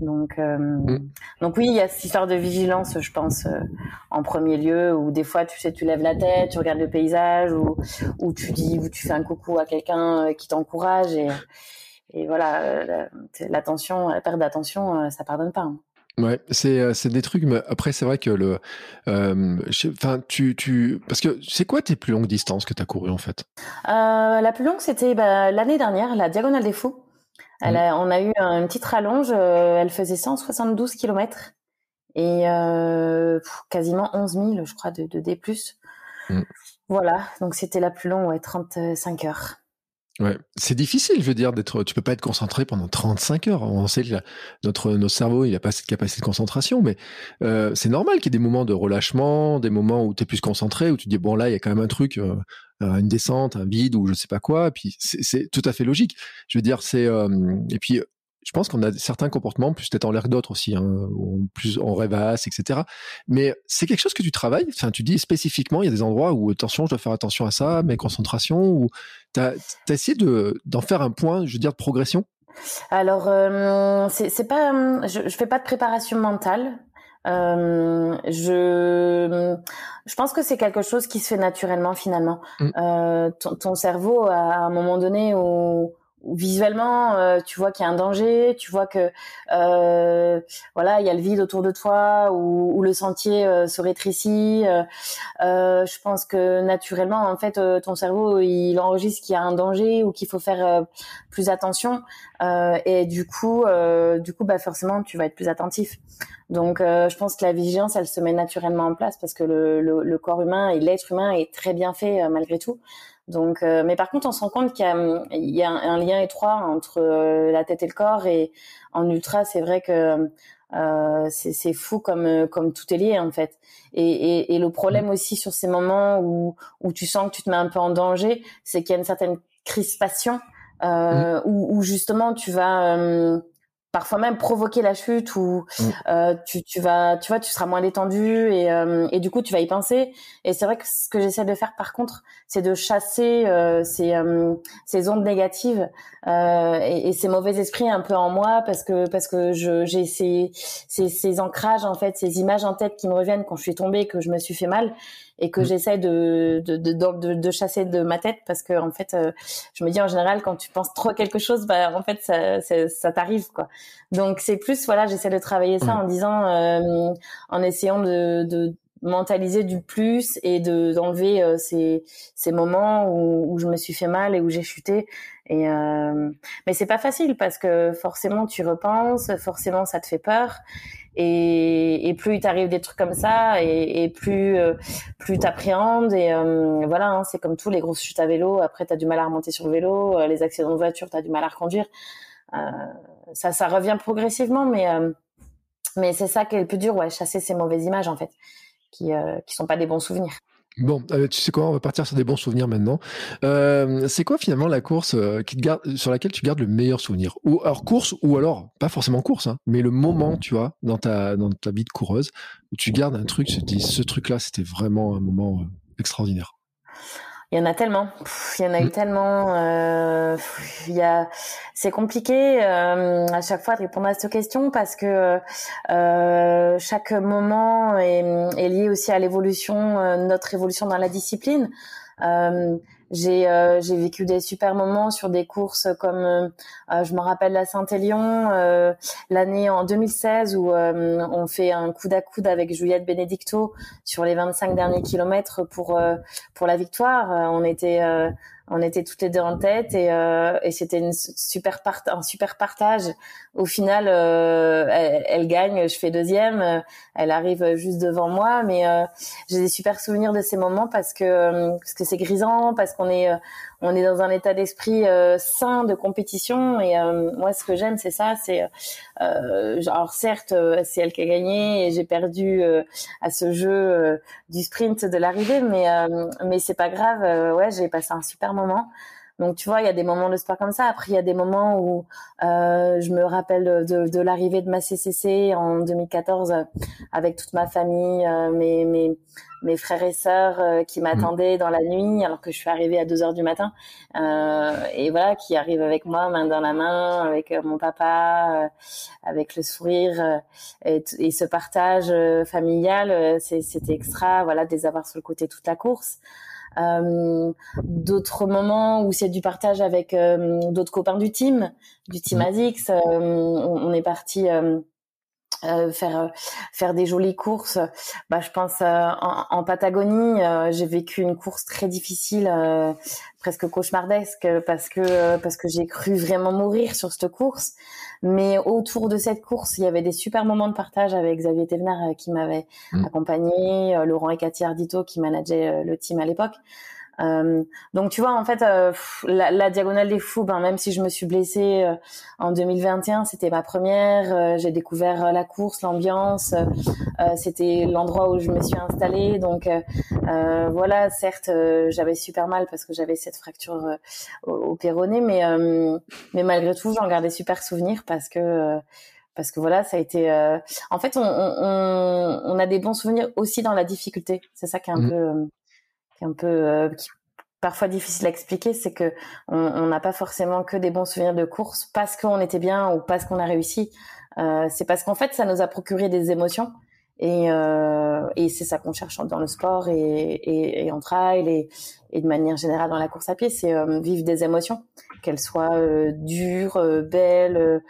Donc euh, mm. donc oui, il y a cette histoire de vigilance, je pense euh, en premier lieu où des fois tu sais tu lèves la tête, tu regardes le paysage ou ou tu dis ou tu fais un coucou à quelqu'un euh, qui t'encourage et et voilà l'attention, la perte d'attention, ça pardonne pas. Hein. Ouais, c'est euh, c'est des trucs. Mais après, c'est vrai que le, euh, enfin, tu tu parce que c'est quoi tes plus longues distances que tu as courues en fait? Euh, La plus longue, c'était bah, l'année dernière, la Diagonale des Fous. Elle mmh. on a eu une petite rallonge. elle faisait 172 km et quasiment 11 000, je crois, de, de D+. Mmh. Voilà, donc c'était la plus longue, ouais, 35 heures. Ouais, c'est difficile, je veux dire, d'être. Tu peux pas être concentré pendant 35 heures. On sait que notre notre cerveau, il a pas cette capacité de concentration, mais euh, c'est normal qu'il y ait des moments de relâchement, des moments où tu es plus concentré, où tu dis bon là, il y a quand même un truc, euh, une descente, un vide ou je sais pas quoi. Et puis c'est tout à fait logique. Je veux dire, c'est euh, et puis je pense qu'on a certains comportements plus peut-être en l'air que d'autres aussi, hein, plus on rêvasse, etc. Mais c'est quelque chose que tu travailles. Enfin, tu dis spécifiquement, il y a des endroits où attention, je dois faire attention à ça, mes concentrations. Ou t'as as essayé de d'en faire un point, je veux dire, de progression? Alors, euh, c'est pas, je, je fais pas de préparation mentale. Euh, je, je pense que c'est quelque chose qui se fait naturellement finalement. Mmh. Euh, ton, ton, cerveau, à un moment donné, où, visuellement euh, tu vois qu'il y a un danger tu vois que euh, voilà il y a le vide autour de toi ou, ou le sentier euh, se rétrécit euh, euh, je pense que naturellement en fait ton cerveau il enregistre qu'il y a un danger ou qu'il faut faire plus attention et du coup du coup bah forcément tu vas être plus attentif. Donc je pense que la vigilance elle se met naturellement en place parce que le, le, le corps humain et l'être humain est très bien fait malgré tout donc, euh, mais par contre, on se rend compte qu'il y a, un, lien étroit entre euh, la tête et le corps. Et en ultra, c'est vrai que euh, c'est fou comme comme tout est lié en fait. Et, le problème mm. aussi sur ces moments où où tu sens que tu te mets un peu en danger, c'est qu'il y a une certaine crispation mm. où, justement tu vas parfois même provoquer la chute ou mm. euh, tu, tu vas tu vois tu seras moins détendu et, euh, et du coup tu vas y penser et c'est vrai que ce que j'essaie de faire par contre c'est de chasser euh, ces, euh, ces ondes négatives euh, et, et, ces mauvais esprits un peu en moi parce que parce que j'ai ces, ces, ces ancrages en fait ces images en tête qui me reviennent quand je suis tombée que je me suis fait mal et que mm. j'essaie de de, de, de, de, chasser de ma tête parce que en fait euh, je me dis en général quand tu penses trop à quelque chose bah en fait ça ça, ça t'arrive quoi donc c'est plus voilà j'essaie de travailler ça mm. en disant euh, en essayant de, de mentaliser du plus et de d'enlever euh, ces ces moments où, où je me suis fait mal et où j'ai chuté. Et euh, mais c'est pas facile parce que forcément tu repenses forcément ça te fait peur. Et, et plus il t'arrive des trucs comme ça et, et plus euh, plus t'appréhendes. Et euh, voilà hein, c'est comme tous les grosses chutes à vélo. Après t'as du mal à remonter sur le vélo. Euh, les accidents de voiture t'as du mal à reconduire. Ça ça revient progressivement mais mais c'est ça qui est le plus dur ouais chasser ces mauvaises images en fait qui qui sont pas des bons souvenirs Bon, euh, tu sais quoi, on va partir sur des bons souvenirs maintenant. Euh, c'est quoi finalement la course euh, qui garde, sur laquelle tu gardes le meilleur souvenir? Ou alors course, ou alors pas forcément course, hein, mais le moment, tu vois, dans ta dans ta vie de coureuse où tu gardes un truc, tu te dis ce truc-là, c'était vraiment un moment extraordinaire. Il y en a tellement. il y en a eu mm. tellement. Euh, il y a, c'est compliqué euh, à chaque fois de répondre à cette question parce que euh, chaque moment est, est, lié aussi à l'évolution, euh, notre évolution dans la discipline. Euh, J'ai euh, j'ai vécu des super moments sur des courses comme euh, euh, je me rappelle la Saint-Élion l'année en 2016 où on fait un coude à coude avec Juliette Benedicto sur les 25 derniers kilomètres pour pour la victoire. on était on était toutes les deux en tête et, euh, et c'était une super part un super partage. Au final, euh, elle, gagne, je fais deuxième, elle arrive juste devant moi, mais euh, j'ai des super souvenirs de ces moments parce que parce que c'est grisant, parce qu'on est on est dans un état d'esprit euh, sain de compétition et euh, moi ce que j'aime c'est ça c'est euh, alors certes c'est elle qui a gagné et j'ai perdu à ce jeu du sprint de l'arrivée mais mais c'est pas grave ouais j'ai passé un super moment donc tu vois, il y a des moments de sport comme ça. Après, il y a des moments où euh, je me rappelle de, de l'arrivée de ma CCC en 2014 avec toute ma famille, euh, mes, mes, mes frères et sœurs euh, qui m'attendaient dans la nuit alors que je suis arrivée à 2 heures du matin. Euh, et voilà, qui arrivent avec moi, main dans la main, avec mon papa, avec le sourire et, et ce partage familial, c'était extra. Voilà, de les avoir sur le côté toute la course. Euh, d'autres moments où c'est du partage avec euh, d'autres copains du team, du team mmh. ASICS. Euh, on, est parti euh, faire faire des jolies courses. Bah, je pense en, en, Patagonie, j'ai vécu une course très difficile, presque cauchemardesque, parce que parce que j'ai cru vraiment mourir sur cette course. Mais autour de cette course, il y avait des super moments de partage avec Xavier Thévenard qui m'avait mmh. accompagné, Laurent et Cathy Ardito qui manageaient le team à l'époque. Euh, donc tu vois, en fait, euh, la, la, diagonale des fous, ben, même si je me suis blessée euh, en 2021, c'était ma première. j'ai découvert la course, l'ambiance. c'était l'endroit où je me suis installée. Donc voilà, certes, j'avais super mal parce que j'avais cette fracture au, au péroné, mais mais malgré tout, j'en gardais super souvenir parce que parce que voilà, ça a été. En fait, on, on, on, a des bons souvenirs aussi dans la difficulté. C'est ça qui est un mmh. peu un peu euh, qui, parfois difficile à expliquer, c'est que on n'a pas forcément que des bons souvenirs de course parce qu'on était bien ou parce qu'on a réussi. Euh, c'est parce qu'en fait, ça nous a procuré des émotions et, euh, et c'est ça qu'on cherche dans le sport et, et, et en trail et, et, de manière générale dans la course à pied, c'est euh, vivre des émotions, qu'elles soient euh, dures, euh, belles,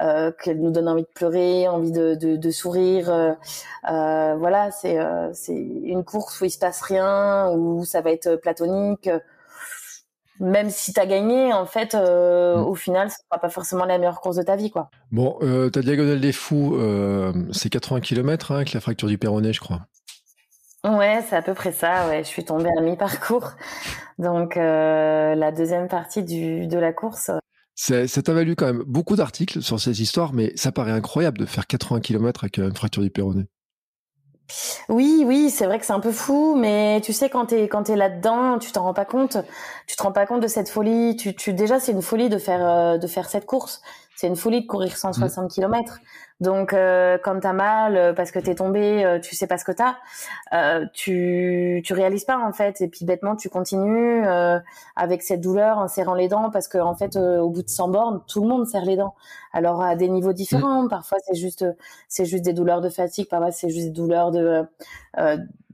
euh, qu'elles nous donnent envie de pleurer, envie de, de, de sourire. voilà, c'est c'est une course où il se passe rien, où ça va être platonique même si tu as gagné, en fait, mm. au final, ce sera pas forcément la meilleure course de ta vie, quoi. Bon, ta diagonale des fous, c'est 80 km hein, avec la fracture du péroné, je crois. Ouais, c'est à peu près ça. Ouais, je suis tombée à mi-parcours, donc euh, la deuxième partie du, de la course. Ça t'a valu quand même beaucoup d'articles sur ces histoires, mais ça paraît incroyable de faire 80 km avec une fracture du péroné. Oui, oui, c'est vrai que c'est un peu fou, mais tu sais quand t'es quand t'es là-dedans, tu t'en rends pas compte. Tu te rends pas compte de cette folie. Tu, tu déjà c'est une folie de faire euh, de faire cette course. C'est une folie de courir 160 mmh. km. Donc euh, quand t'as mal euh, parce que t'es tombé, euh, tu sais pas ce que t'as, euh, tu tu réalises pas en fait. Et puis bêtement tu continues euh, avec cette douleur en serrant les dents parce que en fait au bout de 100 bornes tout le monde serre les dents. Alors à des niveaux différents. Mmh. Parfois c'est juste c'est juste des douleurs de fatigue, parfois c'est juste des douleurs de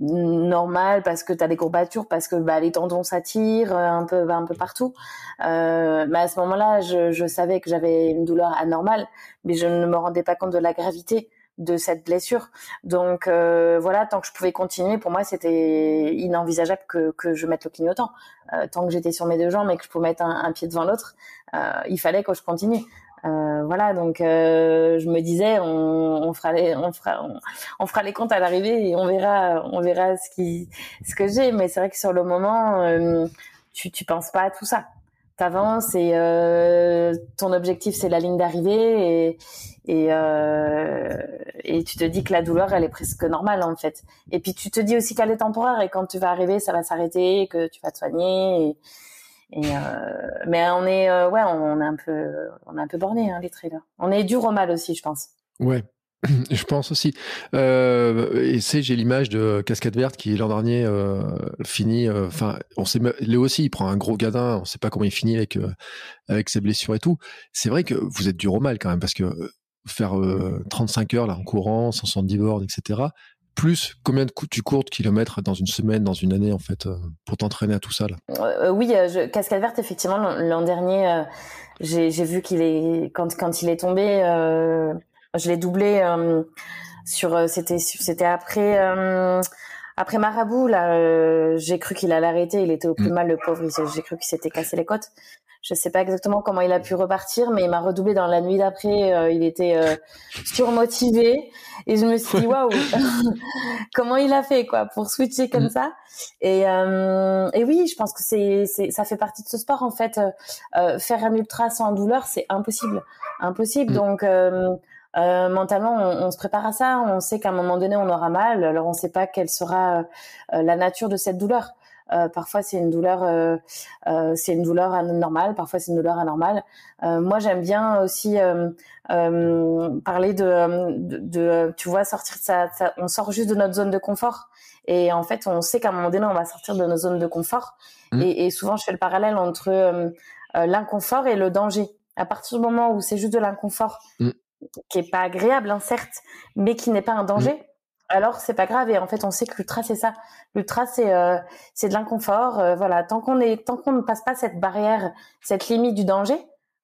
normales parce que t'as des courbatures, parce que bah, les tendons s'attirent un peu un peu partout. mais à ce moment-là je, je savais que j'avais une douleur anormale, mais je ne me rendais pas compte de la gravité de cette blessure. Donc euh, voilà, tant que je pouvais continuer, pour moi c'était inenvisageable que, que je mette le clignotant. Euh, tant que j'étais sur mes deux jambes et que je pouvais mettre un, pied devant l'autre, euh, il fallait que je continue. Voilà, donc je me disais, on, fera les, on fera, on, fera les comptes à l'arrivée et on verra, on verra ce qui, ce que j'ai. Mais c'est vrai que sur le moment, tu, tu penses pas à tout ça t'avances et euh, ton objectif c'est la ligne d'arrivée et et, euh, et tu te dis que la douleur elle est presque normale en fait. Et puis tu te dis aussi qu'elle est temporaire et quand tu vas arriver ça va s'arrêter que tu vas te soigner euh, mais on est euh, ouais on, est un peu on est un peu borné hein, les trailers. On est dur au mal aussi je pense. Ouais Je pense aussi. Euh, et c'est, j'ai l'image de Cascade Verte qui l'an dernier euh, finit. Euh, enfin, on sait, Léo aussi, il prend un gros gadin. On sait pas comment il finit avec euh, avec ses blessures et tout. C'est vrai que vous êtes dur au mal quand même parce que faire 35 heures là en courant, 170 bornes, etc. plus combien de tu cours de kilomètres dans une semaine, dans une année en fait, pour t'entraîner à tout ça là? Oui, je, cascade verte effectivement l'an dernier, j'ai vu qu'il est quand quand il est tombé, je l'ai doublé sur c'était c'était après après Marabout, là, euh, j'ai cru qu'il allait arrêter. Il était au plus mm. mal, le pauvre. J'ai cru qu'il s'était cassé les côtes. Je sais pas exactement comment il a pu repartir, mais il m'a redoublé dans la nuit d'après. Euh, il était euh, surmotivé et je me suis dit waouh, comment il a fait quoi pour switcher comme mm. ça. Et, et oui, je pense que c'est ça fait partie de ce sport en fait. faire un ultra sans douleur, c'est impossible, impossible. Mm. Donc euh, mentalement, on, se prépare à ça. On sait qu'à un moment donné, on aura mal. Alors, on ne sait pas quelle sera euh, la nature de cette douleur. Euh, parfois, c'est une douleur, c'est une douleur anormale. Parfois, c'est une douleur anormale. moi, j'aime bien aussi parler de, de, tu vois, sortir de ça, On sort juste de notre zone de confort. Et en fait, on sait qu'à un moment donné, on va sortir de nos zones de confort. Mmh. Et, et, souvent, je fais le parallèle entre l'inconfort et le danger. À partir du moment où c'est juste de l'inconfort, mmh qui est pas agréable, hein, certes, mais qui n'est pas un danger. Mm. Alors c'est pas grave et en fait on sait que l'ultra c'est ça. L'ultra c'est euh, c'est de l'inconfort. Euh, voilà, tant qu'on est tant qu'on ne passe pas cette barrière, cette limite du danger,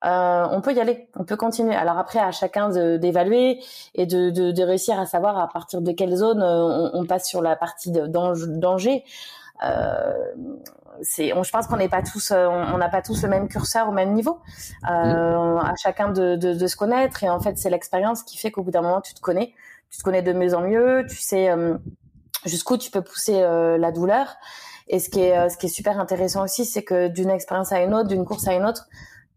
euh, on peut y aller, on peut continuer. Alors après à chacun d'évaluer et de, de, de, réussir à savoir à partir de quelle zone on, on passe sur la partie de danger. Euh, c'est, je pense qu'on n'est pas tous, euh, on n'a pas tous le même curseur au même niveau. Euh, à chacun de, de, de, se connaître et en fait c'est l'expérience qui fait qu'au bout d'un moment tu te connais, tu te connais de mieux en mieux, tu sais jusqu'où tu peux pousser la douleur. Et ce qui est, ce qui est super intéressant aussi, c'est que d'une expérience à une autre, d'une course à une autre,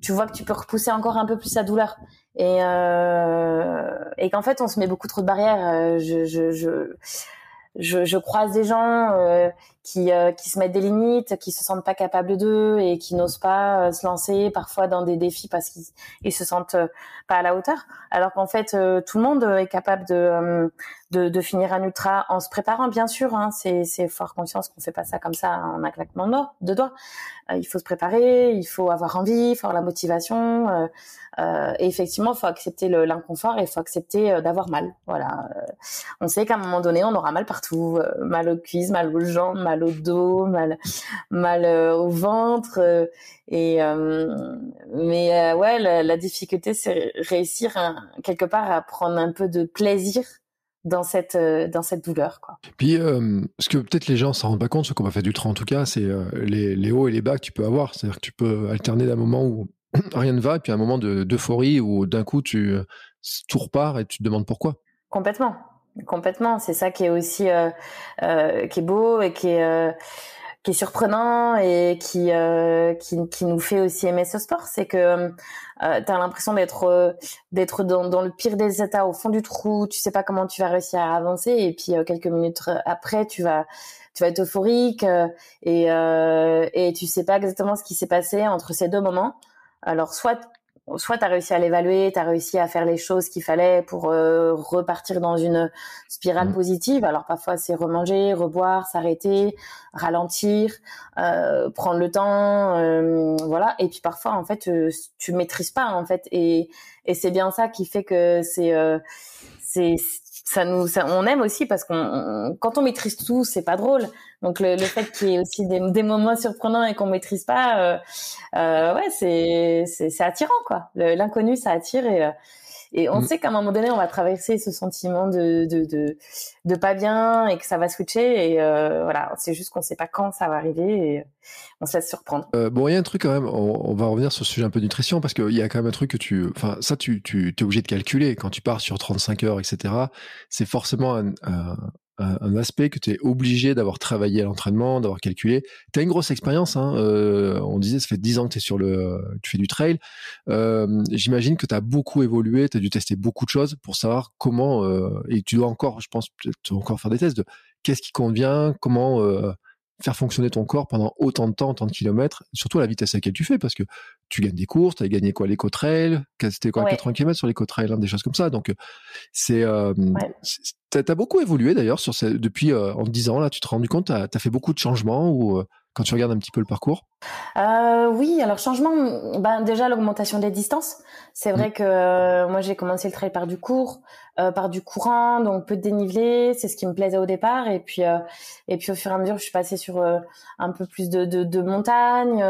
tu vois que tu peux repousser encore un peu plus la douleur. Et, euh, et qu'en fait, on se met beaucoup trop de barrières. Je, je, je, je, je croise des gens euh, qui, euh, qui se mettent des limites, qui se sentent pas capables d'eux et qui n'osent pas euh, se lancer parfois dans des défis parce qu'ils ils se sentent pas à la hauteur. Alors qu'en fait, tout le monde est capable de, de, de, finir un ultra en se préparant, bien sûr. Hein, c'est, c'est fort conscience qu'on fait pas ça comme ça en un claquement de doigts. il faut se préparer, il faut avoir envie, il faut avoir la motivation. Euh, et effectivement, il faut accepter l'inconfort et il faut accepter euh, d'avoir mal. Voilà. Euh, on sait qu'à un moment donné, on aura mal partout, mal aux cuisses, mal aux jambes, mal au dos, mal, mal au ventre. et mais ouais, la, difficulté, c'est réussir quelque part à prendre un peu de plaisir dans cette dans cette douleur quoi. Puis ce que peut-être les gens s'en rendent pas compte, ce qu'on va faire du train en tout cas, c'est les, les, hauts et les bas que tu peux avoir. C'est-à-dire que tu peux alterner d'un moment où rien ne va, et puis un moment d'euphorie où d'un coup tu tout repart et tu te demandes pourquoi. Complètement, complètement. C'est ça qui est aussi euh, euh, qui est beau et qui est euh, qui est surprenant et qui, qui, qui nous fait aussi aimer ce sport, c'est que tu as l'impression d'être d'être dans, dans, le pire des états, au fond du trou, tu sais pas comment tu vas réussir à avancer et puis quelques minutes après tu vas tu vas être euphorique et et tu sais pas exactement ce qui s'est passé entre ces deux moments. Alors soit soit tu as réussi à l'évaluer, tu as réussi à faire les choses qu'il fallait pour euh, repartir dans une spirale mmh. positive. Alors parfois c'est remanger, reboire, s'arrêter, ralentir, euh, prendre le temps, euh, voilà. Et puis parfois en fait tu maîtrises pas en fait et et c'est bien ça qui fait que c'est c'est ça nous ça, on aime aussi parce qu'on quand on maîtrise tout c'est pas drôle. Donc le, le fait qu'il y ait aussi des, des, moments surprenants et qu'on maîtrise pas euh, euh, ouais c'est c'est attirant quoi. L'inconnu ça attire et euh, et on mm. sait qu'à un moment donné, on va traverser ce sentiment de, de, de, de pas bien et que ça va switcher. Et euh, voilà, c'est juste qu'on sait pas quand ça va arriver et on se laisse surprendre. Euh, bon, il y a un truc quand même, on, va revenir sur ce sujet un peu de nutrition parce qu'il y a quand même un truc que tu. Enfin, ça, tu, tu es obligé de calculer. Quand tu pars sur 35 heures, etc., c'est forcément un, un aspect que tu es obligé d'avoir travaillé à l'entraînement, d'avoir calculé. Tu as une grosse expérience, hein, euh, on disait ça fait 10 ans que tu sur le tu fais du trail. Euh, j'imagine que tu as beaucoup évolué, tu as dû tester beaucoup de choses pour savoir comment euh, et tu dois encore je pense encore faire des tests de qu'est-ce qui convient, comment faire fonctionner ton corps pendant autant de temps, autant de kilomètres, surtout à la vitesse à laquelle tu fais, parce que tu gagnes des courses, tu as gagné quoi, l'éco-trail, c'était quoi, 80 km sur l'éco-trail, hein, des choses comme ça. Donc, euh, c'est, euh, t'as as beaucoup évolué d'ailleurs sur depuis, euh, en 10 ans, là, tu te rends compte, t'as as fait beaucoup de changements ou quand tu regardes un petit peu le parcours euh, Oui, alors changement, ben déjà l'augmentation des distances. C'est vrai mmh. que euh, moi j'ai commencé le trail par du court, euh, par du courant, donc peu de dénivelé, c'est ce qui me plaisait au départ. Et puis et puis au fur et à mesure, je suis passée sur un peu plus de, de, de montagne,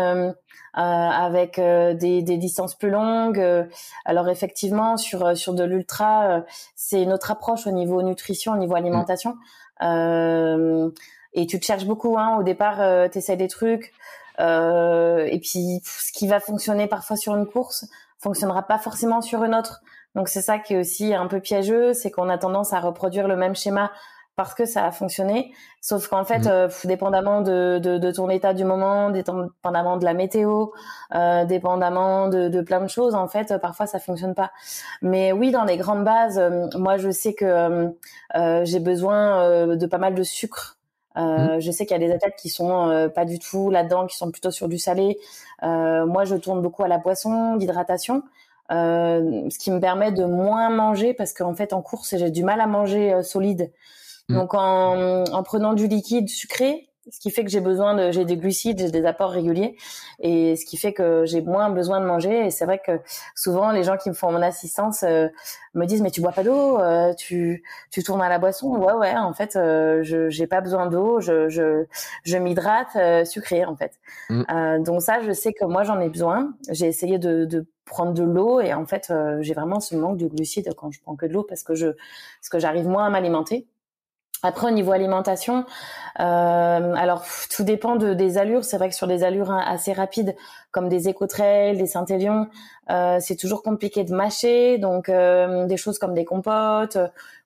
avec des, des, distances plus longues. alors effectivement, sur sur de l'ultra, c'est notre approche au niveau nutrition, au niveau alimentation. Euh, et tu te cherches beaucoup. Hein. Au départ, euh, tu essaies des trucs. Euh, et puis, ce qui va fonctionner parfois sur une course fonctionnera pas forcément sur une autre. Donc c'est ça qui est aussi un peu piégeux, c'est qu'on a tendance à reproduire le même schéma parce que ça a fonctionné. Sauf qu'en fait, mmh. euh, dépendamment de, de, de, ton état du moment, dépendamment de la météo, euh, dépendamment de, de, plein de choses, en fait, parfois ça fonctionne pas. Mais oui, dans les grandes bases, euh, moi je sais que euh, j'ai besoin de pas mal de sucre euh, mmh. Je sais qu'il y a des athlètes qui sont euh, pas du tout là-dedans, qui sont plutôt sur du salé. Euh, moi, je tourne beaucoup à la boisson, l'hydratation, ce qui me permet de moins manger parce qu'en fait, en course, j'ai du mal à manger solide. Mmh. Donc, en, en, prenant du liquide sucré, ce qui fait que j'ai besoin de j'ai des glucides, j'ai des apports réguliers et ce qui fait que j'ai moins besoin de manger et c'est vrai que souvent les gens qui me font mon assistance euh, me disent mais tu bois pas d'eau, euh, tu tu tournes à la boisson. Ouais ouais, en fait euh, je j'ai pas besoin d'eau, je je je m'hydrate euh, sucré en fait. Mm. donc ça je sais que moi j'en ai besoin. J'ai essayé de, de prendre de l'eau et en fait j'ai vraiment ce manque de glucides quand je prends que de l'eau parce que je parce que j'arrive moins à m'alimenter. Après, au niveau alimentation, euh, alors tout dépend de, des allures. C'est vrai que sur des allures hein, assez rapides, comme des éco-trails, des Saint-Élion, euh, c'est toujours compliqué de mâcher. Donc, euh, des choses comme des compotes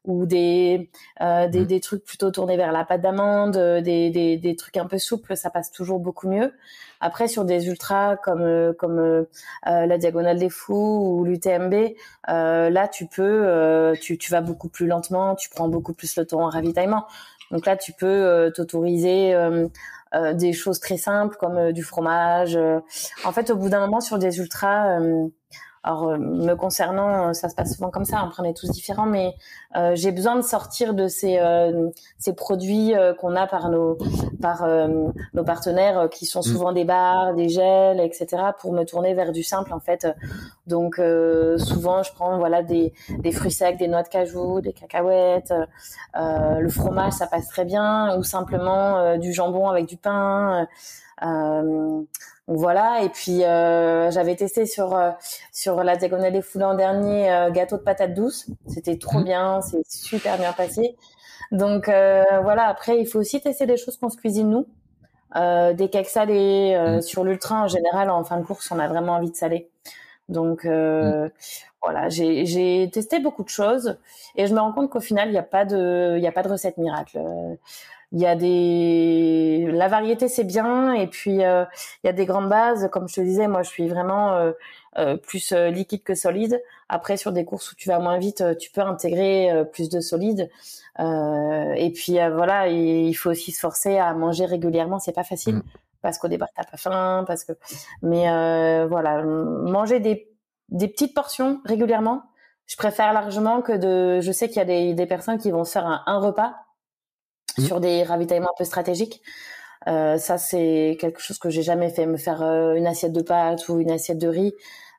ou des, euh, des, mmh. des, trucs plutôt tournés vers la pâte d'amande, des, des, des, trucs un peu souples, ça passe toujours beaucoup mieux. Après, sur des ultras comme comme la Diagonale des Fous ou l'UTMB, là, tu peux, tu, tu vas beaucoup plus lentement, tu prends beaucoup plus le temps en ravitaillement. Donc là, tu peux euh, t'autoriser euh, euh, des choses très simples comme du fromage. En fait, au bout d'un moment, sur des ultras, alors, euh, me concernant, euh, ça se passe souvent comme ça. Après, on est tous différents, mais euh, j'ai besoin de sortir de ces ces produits qu'on a par nos par nos partenaires, qui sont mm. souvent des bars, des gels, etc., pour me tourner vers du simple, en fait. Donc, souvent, je prends voilà des des fruits secs, des noix de cajou, des cacahuètes, le fromage, ça passe très bien, ou simplement du jambon avec du pain. Euh, voilà. Et puis euh, j'avais testé sur euh, sur la diagonale des fous l'an dernier euh, gâteau de patates douces. C'était trop mmh. bien, c'est super bien passé. Donc voilà. Après, il faut aussi tester des choses qu'on se cuisine nous. des cakes salés mmh. sur l'ultra en général en fin de course, on a vraiment envie de saler. Donc mmh. voilà, j'ai j'ai testé beaucoup de choses et je me rends compte qu'au final, il n'y a pas de il y a pas de recette miracle il y a des la variété c'est bien. Et puis euh, il y a des grandes bases. Comme je te disais moi je suis vraiment euh, euh, plus liquide que solide. Après sur des courses où tu vas moins vite tu peux intégrer plus de solide. Et puis voilà il faut aussi se forcer à manger régulièrement. C'est pas facile mm. parce qu'au départ t'as pas faim parce que mais voilà manger des des petites portions régulièrement. Je préfère largement que de je sais qu'il y a des, des personnes qui vont se faire un, un repas Mmh. sur des ravitaillements un peu stratégiques. Euh, ça, c'est quelque chose que j'ai jamais fait. Me faire euh, une assiette de pâtes ou une assiette de riz,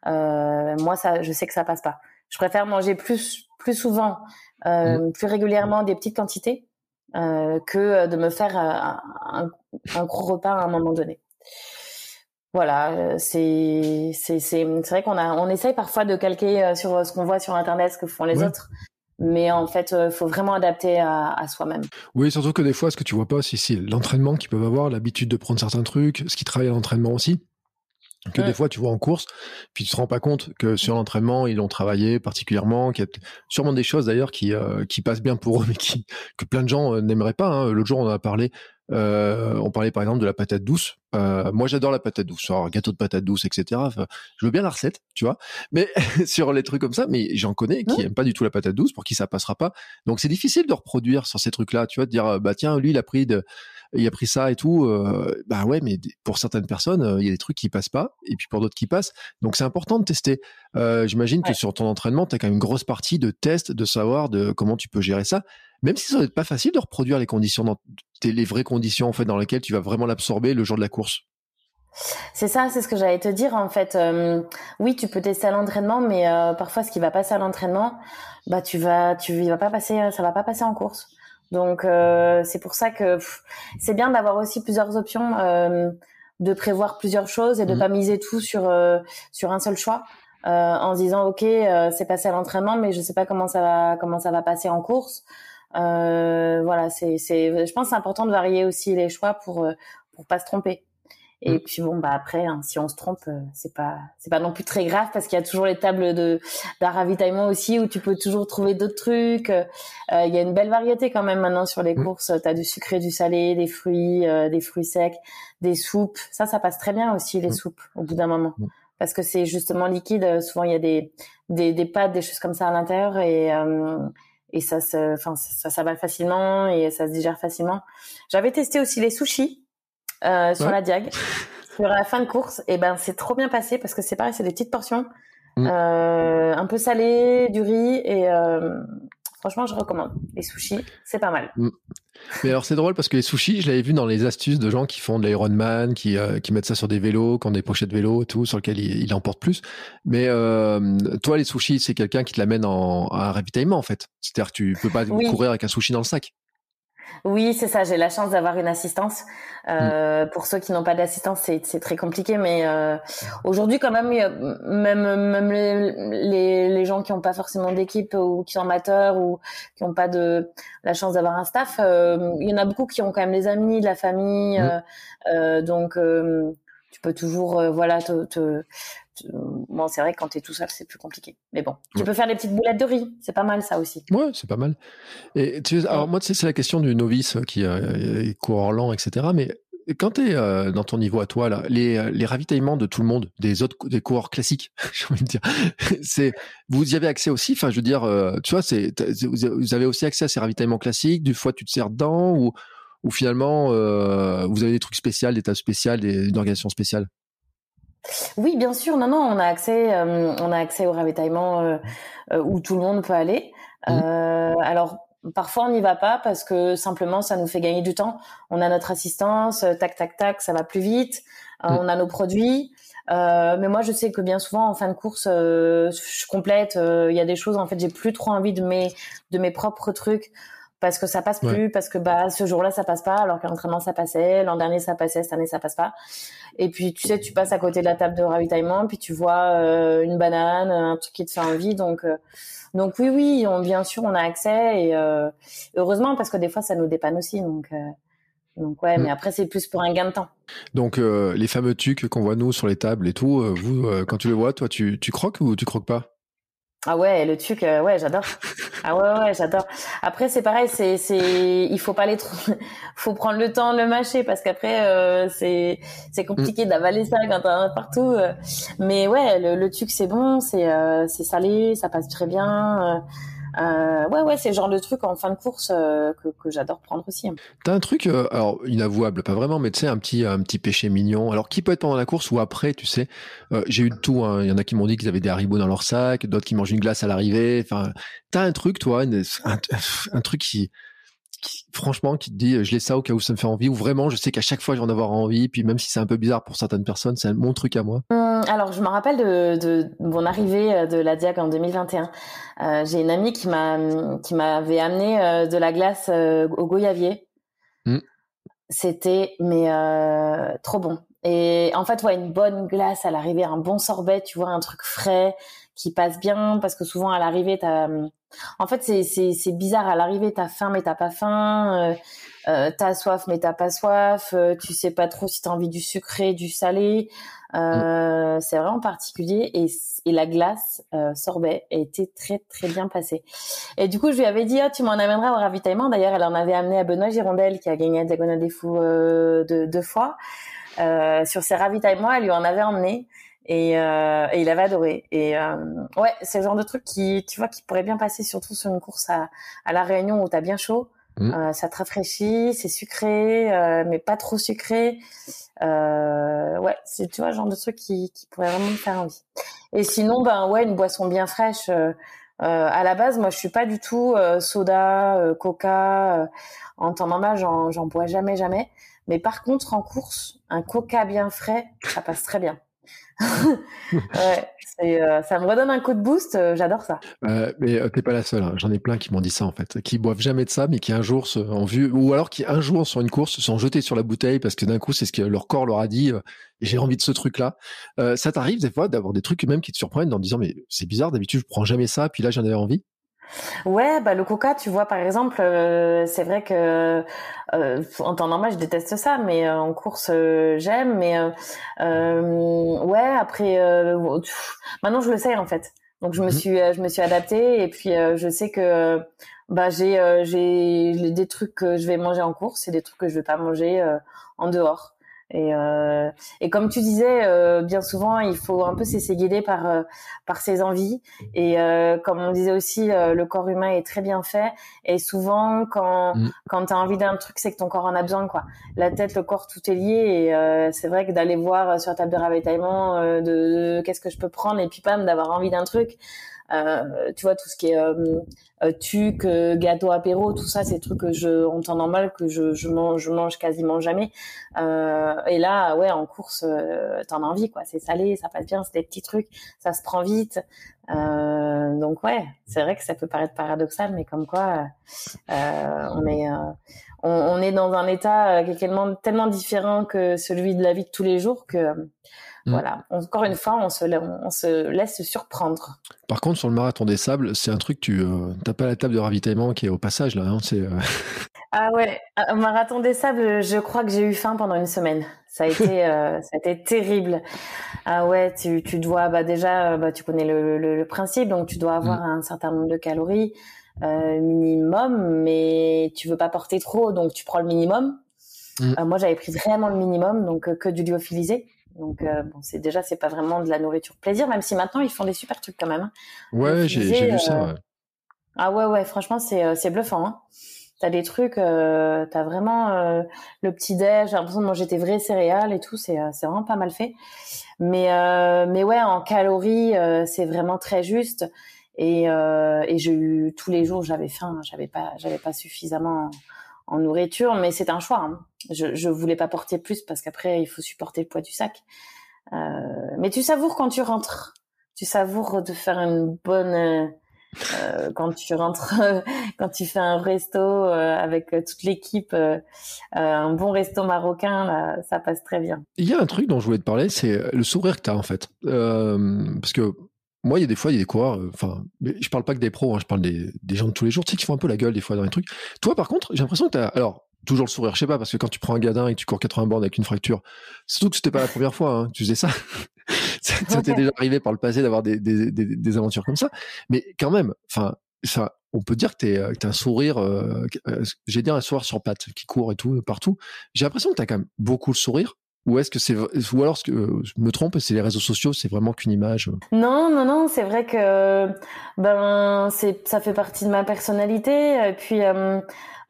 euh, moi, ça, je sais que ça passe pas. Je préfère manger plus, plus souvent, euh, mmh. plus régulièrement, des petites quantités, euh, que de me faire un, un, un, gros repas à un moment donné. Voilà, c'est c'est c'est vrai qu'on a on essaye parfois de calquer sur ce qu'on voit sur internet, ce que font les autres mais en fait, il euh, faut vraiment adapter à, à soi-même. Oui, surtout que des fois, ce que tu vois pas c'est l'entraînement qu'ils peuvent avoir, l'habitude de prendre certains trucs, ce qui travaille à l'entraînement aussi. Que des fois, tu vois en course, puis tu te rends pas compte que sur l'entraînement, ils ont travaillé particulièrement, qu'il y a sûrement des choses d'ailleurs qui, euh, qui passent bien pour eux, mais qui, que plein de gens euh, n'aimeraient pas. Hein. L'autre jour, on en a parlé euh, on parlait par exemple de la patate douce. Euh, moi, j'adore la patate douce, genre gâteau de patate douce, etc. je veux bien la recette, tu vois. Mais sur les trucs comme ça, mais j'en connais qui aiment pas du tout la patate douce, pour qui ça passera pas. Donc c'est difficile de reproduire sur ces trucs-là, tu vois, de dire bah tiens, lui il a pris de il a pris ça et tout. Euh, bah ouais, mais pour certaines personnes, il y a des trucs qui passent pas, et puis pour d'autres qui passent. Donc c'est important de tester. J'imagine que sur ton entraînement, tu as quand même une grosse partie de test, de savoir de comment tu peux gérer ça. Même si ça être pas facile de reproduire les conditions, dans, les vraies conditions en fait dans lesquelles tu vas vraiment l'absorber le jour de la course. C'est ça, c'est ce que j'allais te dire en fait. Euh, oui, tu peux tester à l'entraînement, mais euh, parfois ce qui va passer à l'entraînement, bah tu vas, tu vas pas passer, ça va pas passer en course. Donc euh, c'est pour ça que c'est bien d'avoir aussi plusieurs options, de prévoir plusieurs choses et de mmh. pas miser tout sur sur un seul choix. en se disant ok c'est passé à l'entraînement mais je sais pas comment ça va comment ça va passer en course voilà c'est c'est je pense que c'est important de varier aussi les choix pour pour pas se tromper et mm. puis bon bah après hein, si on se trompe euh, c'est pas c'est pas non plus très grave parce qu'il y a toujours les tables de d'un ravitaillement aussi où tu peux toujours trouver d'autres trucs. Euh, il y a une belle variété quand même maintenant sur les mm. courses. Tu as du sucré, du salé, des fruits, euh, des fruits secs, des soupes. Ça ça passe très bien aussi les mm. soupes au bout d'un moment parce que c'est justement liquide. Souvent il y a des des des pâtes, des choses comme ça à l'intérieur et et ça se enfin ça ça va facilement et ça se digère facilement. J'avais testé aussi les sushis euh, sur la Diag. Sur la fin de course, et ben c'est trop bien passé parce que c'est pareil, c'est des petites portions, mm. euh, un peu salées, du riz et euh, franchement je recommande. Les sushis, c'est pas mal. Mm. Mais alors c'est drôle parce que les sushis, je l'avais vu dans les astuces de gens qui font de l'Ironman, qui, qui mettent ça sur des vélos, qui ont des pochettes de vélo, tout, sur lesquels ils, emportent plus. Mais toi, les sushis, c'est quelqu'un qui te l'amène en, à un ravitaillement en fait. C'est-à-dire que tu peux pas courir avec un sushi dans le sac. Oui, c'est ça. J'ai la chance d'avoir une assistance. Euh, mm. Pour ceux qui n'ont pas d'assistance, c'est très compliqué. Mais euh, aujourd'hui, quand même, même, même les, les, gens qui n'ont pas forcément d'équipe ou qui sont amateurs ou qui n'ont pas de la chance d'avoir un staff, euh, il y en a beaucoup qui ont quand même des amis, de la famille. Mm. Euh, donc, tu peux toujours, voilà, te, te, bon, c'est vrai que quand tu es tout seul, c'est plus compliqué. Mais bon, tu peux faire des petites boulettes de riz. C'est pas mal, ça aussi. Ouais, c'est pas mal. Et tu, alors, moi, tu sais, c'est la question du novice qui euh, court lent, etc. Mais quand tu es euh, dans ton niveau à toi, là, les, les ravitaillements de tout le monde, des autres des coureurs classiques, j'ai envie de dire, c'est, vous y avez accès aussi? Enfin, je veux dire, euh, tu vois, c'est, vous avez aussi accès à ces ravitaillements classiques Du fois, tu te sers dedans ou, ou finalement, euh, vous avez des trucs spéciaux, des tables spéciales, des, une organisation spéciale? Oui, bien sûr. Non, non, on a accès, euh, on a accès au ravitaillement euh, euh, où tout le monde peut aller. Mmh. alors parfois on n'y va pas parce que simplement ça nous fait gagner du temps. On a notre assistance, tac tac tac, ça va plus vite. Mmh. On a nos produits. mais moi, je sais que bien souvent, en fin de course, je complète. Il y a des choses, en fait, j'ai plus trop envie de mes de mes propres trucs parce que ça passe plus, parce que bah ce jour-là ça passe pas, alors qu'à l'entraînement ça passait, l'an dernier ça passait, cette année ça passe pas. Et puis tu sais, tu passes à côté de la table de ravitaillement, puis tu vois euh, une banane, un truc qui te fait envie, donc euh, donc oui oui, on, bien sûr on a accès et euh, heureusement parce que des fois ça nous dépanne aussi, donc. donc ouais, mais mm. après c'est plus pour un gain de temps. Donc les fameux tucs qu'on voit nous sur les tables et tout, vous quand tu les vois, toi tu, tu croques ou tu croques pas? Ah ouais, le truc, euh, ouais, j'adore. Ah ouais, ouais, j'adore. Après, c'est pareil, c'est, c'est, il faut pas les faut prendre le temps de le mâcher parce qu'après, euh, c'est, c'est compliqué mm. d'avaler ça quand t'en as partout. Euh. Mais ouais, le, le truc, c'est bon, c'est, c'est salé, ça passe très bien. Euh, ouais, ouais, c'est le genre de truc en fin de course euh, que, que j'adore prendre aussi. Hein. T'as un truc, euh, alors inavouable, pas vraiment, mais tu sais, un petit, un petit péché mignon. Alors, qui peut être pendant la course ou après, tu sais? J'ai eu de tout. Hein. Il y en a qui m'ont dit qu'ils avaient des haribots dans leur sac, d'autres qui mangent une glace à l'arrivée. Enfin, t'as un truc, toi, un, un, truc qui, franchement, qui te dit, je l'ai ça au cas où ça me fait envie, ou vraiment, je sais qu'à chaque fois, je vais en avoir envie, puis même si c'est un peu bizarre pour certaines personnes, c'est mon truc à moi. Hum, alors, je me rappelle de, de, mon arrivée euh, de la Diag en 2021. Euh, j'ai une amie qui m'a qui m'avait amené euh, de la glace au goyavier. Hum. C'était mais trop bon. Et en fait, ouais, une bonne glace à l'arrivée, un bon sorbet, tu vois, un truc frais qui passe bien, parce que souvent à l'arrivée, t'as hum, en fait, c'est bizarre. À l'arrivée, t'as faim, mais t'as pas faim. Euh, euh, t'as soif, mais t'as pas soif. Euh, tu sais pas trop si t'as envie du sucré, du salé. Euh, C'est vraiment particulier. Et, et la glace sorbet était très, très bien passée. Et du coup, je lui avais dit, ah, tu m'en amèneras au ravitaillement. D'ailleurs, elle en avait amené à Benoît Girondel, qui a gagné la Diagonale des Fous deux, deux fois. sur ses ravitaillements, elle lui en avait emmené. Et, euh, et, il avait adoré. Et euh, ouais, c'est le genre de truc qui, tu vois, qui pourrait bien passer surtout sur une course à, à la Réunion où t'as bien chaud. Mmh. ça te rafraîchit, c'est sucré, mais pas trop sucré. ouais, c'est tu vois genre de truc qui, qui pourrait vraiment me faire envie. Et sinon, ben ouais, une boisson bien fraîche. à la base, moi, je suis pas du tout soda, coca. en temps normal, j'en bois jamais, jamais. Mais par contre, en course, un coca bien frais, ça passe très bien. Ouais, euh, ça me redonne un coup de boost. Euh, j'adore ça. Euh, mais t'es pas la seule. Hein. J'en ai plein qui m'ont dit ça en fait, qui boivent jamais de ça, mais qui un jour se, en vue, ou alors qui un jour sur une course se sont jetés sur la bouteille parce que d'un coup c'est ce que leur corps leur a dit. j'ai envie de ce truc-là. ça t'arrive des fois d'avoir des trucs même qui te surprennent en disant mais c'est bizarre. D'habitude je prends jamais ça, puis là j'en avais envie? Ouais, bah le coca, tu vois, par exemple, euh, c'est vrai que euh, en temps normal, je déteste ça, mais euh, en course, j'aime. Mais ouais, après, maintenant, je le sais en fait. Donc je me mmh suis, je me suis adaptée et puis je sais que bah j'ai, j'ai des trucs que je vais manger en course et des trucs que je vais pas manger en dehors. Et, euh, et comme tu disais, euh, bien souvent, il faut un peu se laisser guider par euh, par ses envies. Et euh, comme on disait aussi, euh, le corps humain est très bien fait. Et souvent, quand mm. quand tu as envie d'un truc, c'est que ton corps en a besoin, quoi. La tête, le corps, tout est lié. Et c'est vrai que d'aller voir sur la table de ravitaillement de, de qu'est-ce que je peux prendre et puis pas d'avoir envie d'un truc. Euh, tu vois tout ce qui est euh, euh tuc, euh, gâteau apéro, tout ça, c'est des trucs que je, en temps normal, que je, je mange, je mange quasiment jamais. et là, ouais, en course, t'en as envie, quoi. C'est salé, ça passe bien, c'est des petits trucs, ça se prend vite. donc ouais, c'est vrai que ça peut paraître paradoxal, mais comme quoi, on est on, on, est dans un état qui est tellement, tellement différent que celui de la vie de tous les jours que Mm. Voilà. Encore une fois, on se, on se laisse surprendre. Par contre, sur le marathon des sables, c'est un truc, tu n'as euh, pas la table de ravitaillement qui est au passage là. Hein, c'est, euh. Ah ouais, un marathon des sables, je crois que j'ai eu faim pendant une semaine. Ça a été, euh, ça a été terrible. Ah ouais, tu, tu dois, bah déjà, bah, tu connais le, le, principe, donc tu dois avoir mm. un certain nombre de calories minimum, mais tu veux pas porter trop, donc tu prends le minimum. Mm. moi, j'avais pris vraiment le minimum, donc que du lyophilisé. Donc euh, bon, c'est déjà c'est pas vraiment de la nourriture plaisir, même si maintenant ils font des super trucs quand même. Hein. Ouais, j'ai vu ça. Euh, ah ouais ouais, franchement c'est euh, c'est bluffant. Hein. T'as des trucs, euh, t'as vraiment le petit déj. J'ai l'impression de manger tes vraies céréales et tout. C'est c'est vraiment pas mal fait. Mais mais ouais, en calories, c'est vraiment très juste. Et et j'ai eu tous les jours, j'avais faim. J'avais pas j'avais pas suffisamment en nourriture, mais c'est un choix. Hein. Je, je voulais pas porter plus parce qu'après il faut supporter le poids du sac. Euh, mais tu savoures quand tu rentres. Tu savoures de faire une bonne euh, euh quand tu rentres, quand tu fais un resto avec toute l'équipe, un bon resto marocain, ça passe très bien. Il y a un truc dont je voulais te parler, c'est le sourire que tu as en fait. parce que moi, il y a des fois, il y a des coureurs, euh, enfin, mais je parle pas que des pros, hein, je parle des, des, gens de tous les jours, tu sais, qui font un peu la gueule des fois dans les trucs. Toi, par contre, j'ai l'impression que t'as, alors, toujours le sourire, je sais pas, parce que quand tu prends un gadin et que tu cours 80 bornes avec une fracture, surtout que c'était pas la première fois, hein, tu faisais ça. ça t'est déjà arrivé par le passé d'avoir des, des, des, aventures comme ça. Mais quand même, enfin, ça, on peut dire que t'es, euh, as un sourire, euh, euh, j'ai dit un sourire sur pattes qui court et tout, partout. J'ai l'impression que t'as quand même beaucoup le sourire. Ou est-ce que c'est ou alors que je me trompe, c'est les réseaux sociaux, c'est vraiment qu'une image. Non, non, non, c'est vrai que ben c'est ça fait partie de ma personnalité. Et puis euh,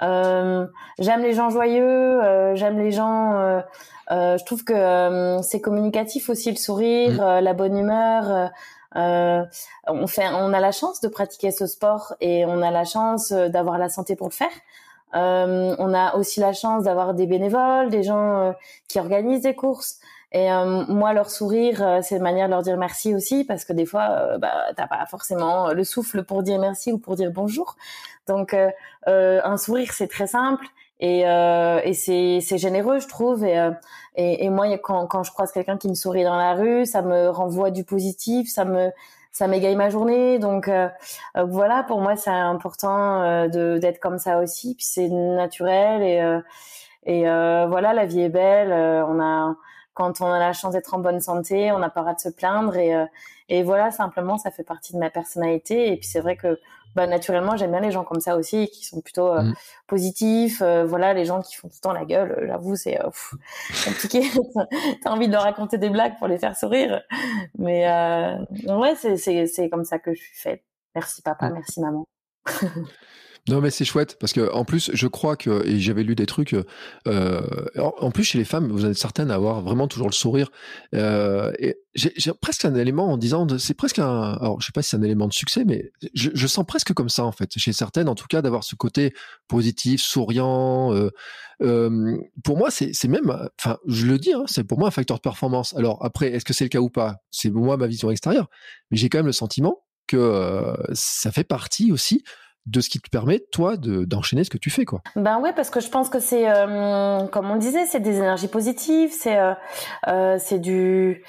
euh, j'aime les gens joyeux, euh, j'aime les gens. Euh, euh je trouve que c'est communicatif aussi le sourire, mm. la bonne humeur. on fait, on a la chance de pratiquer ce sport et on a la chance d'avoir la santé pour le faire. Euh, on a aussi la chance d'avoir des bénévoles, des gens euh, qui organisent des courses. Et euh, moi, leur sourire, c'est une manière de leur dire merci aussi, parce que des fois, bah, t'as pas forcément le souffle pour dire merci ou pour dire bonjour. Donc, un sourire, c'est très simple et, et c'est généreux, je trouve. Et, et, et moi, quand, quand je croise quelqu'un qui me sourit dans la rue, ça me renvoie du positif, ça me ça m'égaye ma journée. Donc euh, euh, voilà, pour moi, c'est important euh, de d'être comme ça aussi. Puis c'est naturel et et voilà, la vie est belle. on a quand on a la chance d'être en bonne santé, on n'a pas le droit de se plaindre et et voilà, simplement, ça fait partie de ma personnalité. Et puis c'est vrai que bah, naturellement, j'aime bien les gens comme ça aussi, qui sont plutôt euh, mm. positifs. Euh, voilà, les gens qui font tout le temps la gueule, euh, j'avoue, c'est compliqué. T'as envie de leur raconter des blagues pour les faire sourire. Mais ouais, c'est comme ça que je suis faite. Merci papa, mm. merci maman. Non mais c'est chouette parce que en plus je crois que et j'avais lu des trucs euh, en, plus chez les femmes vous êtes certaines à avoir vraiment toujours le sourire. Euh, et j'ai presque un élément en disant c'est presque un alors je sais pas si c'est un élément de succès mais je, je, sens presque comme ça en fait chez certaines en tout cas d'avoir ce côté positif souriant euh, euh pour moi c'est même enfin je le dis hein, c'est pour moi un facteur de performance. Alors après est-ce que c'est le cas ou pas? C'est moi ma vision extérieure. Mais j'ai quand même le sentiment que euh, ça fait partie aussi de ce qui te permet toi d'enchaîner ce que tu fais quoi. Ben ouais parce que je pense que c'est euh, comme on disait c'est des énergies positives c'est euh, euh, c'est du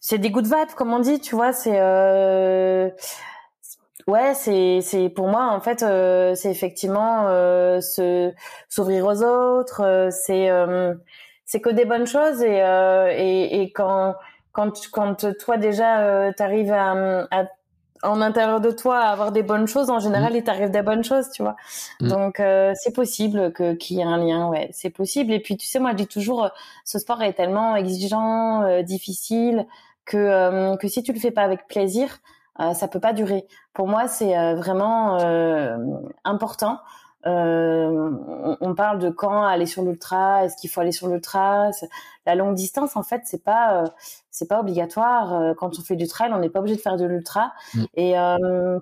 c'est des good vibes comme on dit tu vois c'est ouais c'est c'est pour moi en fait c'est effectivement se s'ouvrir aux autres c'est c'est que des bonnes choses et et, et quand quand quand toi déjà tu arrives à, à en intérieur de toi à avoir des bonnes choses, en général, mm. il t'arrive des bonnes choses, tu vois. Mm. Donc, euh, c'est possible que qu'il y ait un lien, ouais, c'est possible. Et puis, tu sais, moi, je dis toujours, euh, ce sport est tellement exigeant, euh, difficile, que que si tu le fais pas avec plaisir, ça peut pas durer. Pour moi, c'est vraiment important. Euh, on, parle de quand aller sur l'ultra, est-ce qu'il faut aller sur l'ultra? La longue distance, en fait, c'est pas euh, c'est pas obligatoire. Euh, quand on fait du trail, on n'est pas obligé de faire de l'ultra. Mm. Et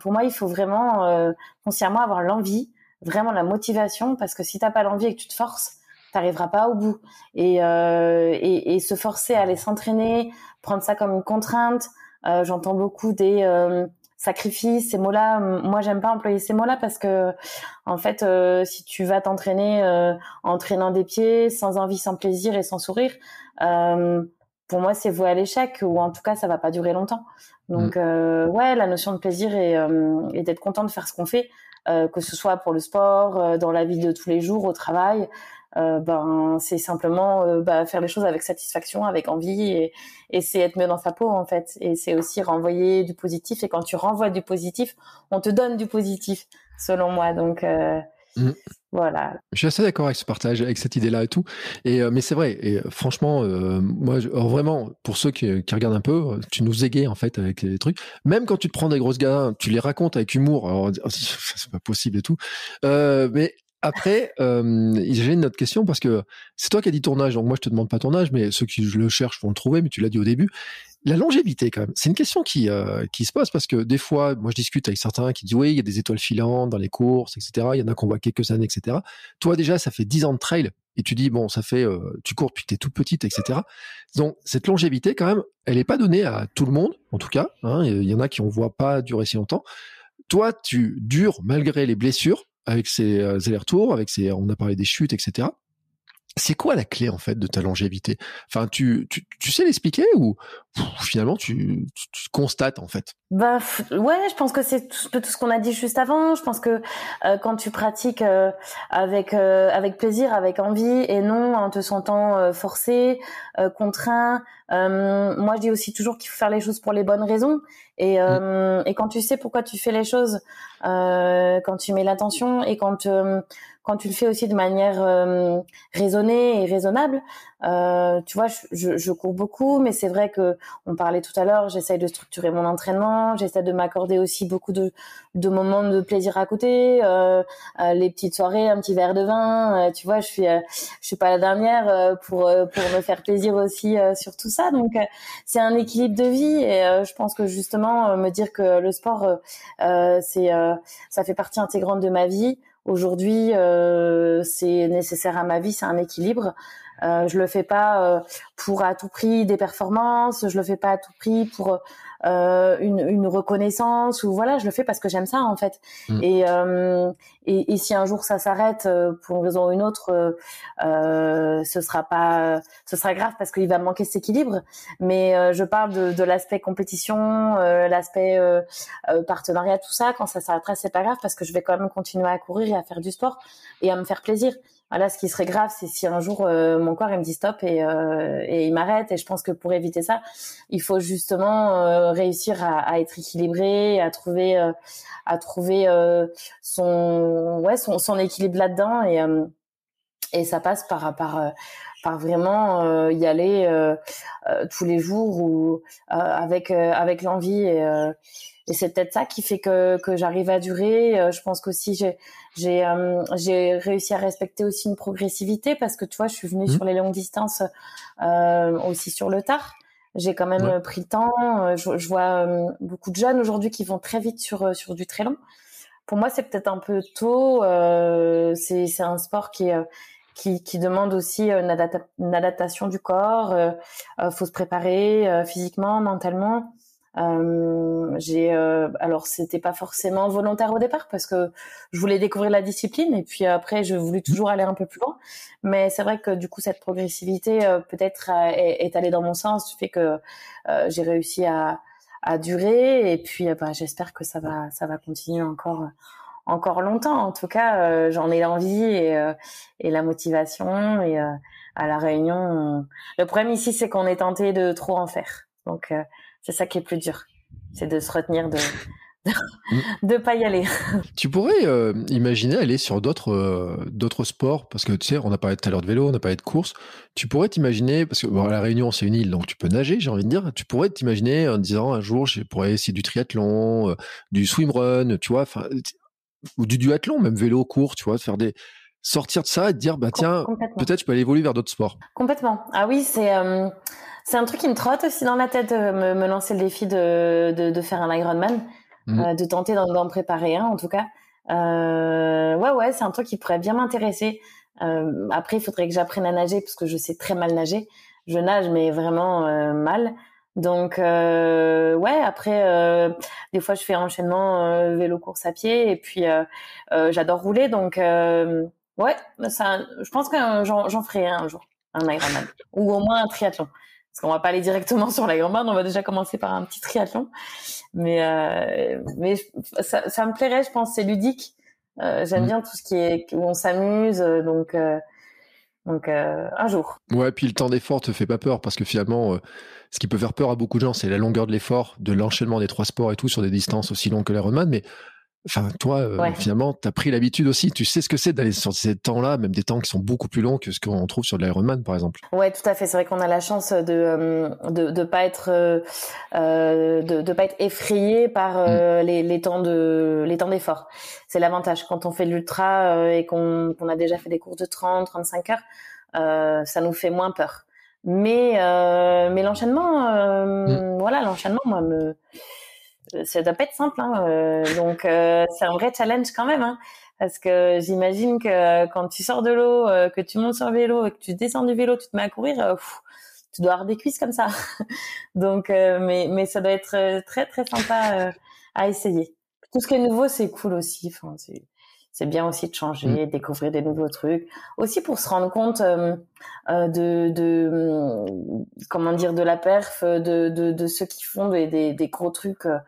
pour moi, il faut vraiment consciemment avoir l'envie, vraiment la motivation, parce que si t'as pas l'envie et que tu te forces, t'arriveras pas au bout. Et, et, et se forcer à aller s'entraîner, prendre ça comme une contrainte. J'entends beaucoup des sacrifice, ces mots-là, moi j'aime pas employer ces mots-là parce que en fait, euh, si tu vas t'entraîner euh, en traînant des pieds, sans envie, sans plaisir et sans sourire, euh, pour moi c'est voué à l'échec ou en tout cas ça va pas durer longtemps. Donc mm. ouais, la notion de plaisir et, et d'être content de faire ce qu'on fait, que ce soit pour le sport, dans la vie de tous les jours, au travail, euh, ben c'est simplement euh, bah, faire les choses avec satisfaction, avec envie et, et c'est être mieux dans sa peau en fait. Et c'est aussi renvoyer du positif. Et quand tu renvoies du positif, on te donne du positif, selon moi. Donc euh, mmh. Voilà. Je suis assez d'accord avec ce partage, avec cette idée-là et tout. Et mais c'est vrai. Et franchement, moi, vraiment, pour ceux qui, qui, regardent un peu, tu nous égayes en fait avec les trucs. Même quand tu te prends des grosses gars, tu les racontes avec humour. Alors, c'est pas possible et tout. mais après, euh, j'ai une autre question parce que c'est toi qui as dit ton âge, donc moi je te demande pas ton âge, mais ceux qui le cherchent vont le trouver, mais tu l'as dit au début. La longévité, quand même, c'est une question qui euh, qui se pose parce que des fois, moi je discute avec certains qui disent oui, il y a des étoiles filantes dans les courses, etc. Il y en a qu'on voit quelques années, etc. Toi déjà, ça fait 10 ans de trail et tu dis bon, ça fait euh, tu cours depuis que t'es toute petite, etc. Donc cette longévité, quand même, elle est pas donnée à tout le monde, en tout cas. Hein, il y en a qui on voit pas durer si longtemps. Toi, tu dures malgré les blessures avec ses euh, allers-retours, avec ses, on a parlé des chutes, etc. C'est quoi la clé en fait de ta longévité? Enfin, tu, tu, tu sais l'expliquer ou finalement tu, tu, constates en fait? Bah ouais, je pense que c'est tout, ce qu'on a dit juste avant. Je pense que euh, quand tu pratiques euh, avec avec plaisir, avec envie et non en te sentant forcé, contraint. Moi, je dis aussi toujours qu'il faut faire les choses pour les bonnes raisons. Et, mmh. et quand tu sais pourquoi tu fais les choses, euh, quand tu mets l'attention et quand euh, quand tu le fais aussi de manière euh, raisonnée et raisonnable. Euh, tu vois, je, je, cours beaucoup, mais c'est vrai que on parlait tout à l'heure. J'essaye de structurer mon entraînement. J'essaie de m'accorder aussi beaucoup de, de moments de plaisir à côté, euh, les petites soirées, un petit verre de vin. tu vois, je suis je suis pas la dernière pour pour me faire plaisir aussi sur tout ça. Donc c'est un équilibre de vie et je pense que justement me dire que le sport c'est ça fait partie intégrante de ma vie. Aujourd'hui, euh, c'est nécessaire à ma vie, c'est un équilibre. Euh, je le fais pas euh, pour à tout prix des performances, je le fais pas à tout prix pour euh, une, une, reconnaissance ou voilà, je le fais parce que j'aime ça en fait. Mm. Et, euh, et, et, si un jour ça s'arrête euh, pour une raison ou une autre, euh, ce sera pas, ce sera grave parce qu'il va manquer cet équilibre. Mais je parle de, de l'aspect compétition, l'aspect partenariat, tout ça. Quand ça s'arrêtera, c'est pas grave parce que je vais quand même continuer à courir et à faire du sport et à me faire plaisir. Voilà, ce qui serait grave, c'est si un jour euh, mon corps il me dit stop et, euh, et il m'arrête. Et je pense que pour éviter ça, il faut justement euh, réussir à, à, être équilibré, à trouver, à trouver son, ouais, son, son équilibre là-dedans. Et et ça passe par par par vraiment y aller tous les jours ou avec avec l'envie et, et c'est peut-être ça qui fait que que j'arrive à durer. je pense qu'aussi j'ai j'ai j'ai réussi à respecter aussi une progressivité parce que tu vois, je suis venue mmh. sur les longues distances aussi sur le tard. J'ai quand même pris le temps. Je, je vois beaucoup de jeunes aujourd'hui qui vont très vite sur sur du très long pour moi, c'est peut-être un peu tôt. Euh, c'est un sport qui, euh, qui, qui demande aussi euh, une, adaptation du corps. Euh, euh, faut se préparer physiquement, mentalement. Euh, j'ai alors c'était pas forcément volontaire au départ parce que je voulais découvrir la discipline et puis après je voulais toujours aller un peu plus loin. Mais c'est vrai que du coup cette progressivité peut-être est, est, allée dans mon sens du fait que j'ai réussi à, à durer et puis euh, bah, j'espère que ça va ça va continuer encore encore longtemps. En tout cas euh, j'en ai l'envie et, euh, et la motivation et à la réunion le problème ici c'est qu'on est tenté de trop en faire. Donc c'est ça qui est plus dur c'est de se retenir de de pas y aller. Tu pourrais euh, imaginer aller sur d'autres euh, d'autres sports? Parce que tu sais, on a parlé tout à l'heure de vélo, on a parlé de course. Tu pourrais t'imaginer parce que la Réunion c'est une île donc tu peux nager, j'ai envie de dire. Tu pourrais t'imaginer en disant un jour je pourrais essayer du triathlon, euh, du swimrun, tu vois, ou du duathlon, même vélo, course, tu vois, faire des sortir de ça et te dire bah tiens peut-être je peux aller évoluer vers d'autres sports. Complètement. Ah oui c'est c'est un truc qui me trotte aussi dans la tête me, me lancer le défi de, de, de faire un Ironman. Mm. Euh, de tenter d'en préparer un en tout cas. Euh, ouais, ouais, c'est un truc qui pourrait bien m'intéresser. Euh, après, il faudrait que j'apprenne à nager parce que je sais très mal nager. Je nage, mais vraiment mal. Donc, ouais, après, des fois, je fais enchaînement vélo course à pied et puis j'adore rouler. Donc, ouais, ça, je pense que j'en ferai un, un jour, un Ironman ou au moins un triathlon parce qu'on va pas aller directement sur l'Ironman, on va déjà commencer par un petit triathlon. Mais euh, mais ça, ça, me plairait, je pense, c'est ludique. Euh, J'aime mm. bien tout ce qui est où on s'amuse, donc euh, donc un jour. Ouais, puis le temps d'effort te fait pas peur parce que finalement, ce qui peut faire peur à beaucoup de gens, c'est la longueur de l'effort, de l'enchaînement des trois sports et tout sur des distances aussi longues que l'Ironman. Mais Enfin, toi, euh, finalement, tu as pris l'habitude aussi. Tu sais ce que c'est d'aller sur ces temps-là, même des temps qui sont beaucoup plus longs que ce qu'on trouve sur l'Ironman, par exemple. Ouais, tout à fait. C'est vrai qu'on a la chance de euh, de, de pas être euh, euh, de, de pas être effrayé par mm. les, les temps de les temps d'effort. C'est l'avantage quand on fait l'ultra et qu'on qu'on a déjà fait des courses de 30, 35 heures, ça nous fait moins peur. Mais mais l'enchaînement, mm. voilà, l'enchaînement, moi me ça doit pas être simple. Hein, euh, donc euh, c'est un vrai challenge quand même. Hein, parce que j'imagine que quand tu sors de l'eau, euh, que tu montes sur le vélo et que tu descends du vélo, tu te mets à courir, tu dois avoir des cuisses comme ça. donc, mais, mais ça doit être très très sympa à essayer. Tout ce qui est nouveau, c'est cool aussi. C'est bien aussi de changer, mmh. découvrir des nouveaux trucs. Aussi pour se rendre compte euh, euh de, de, comment dire, de la perf de, de, de ceux qui font des, des, des gros trucs euh,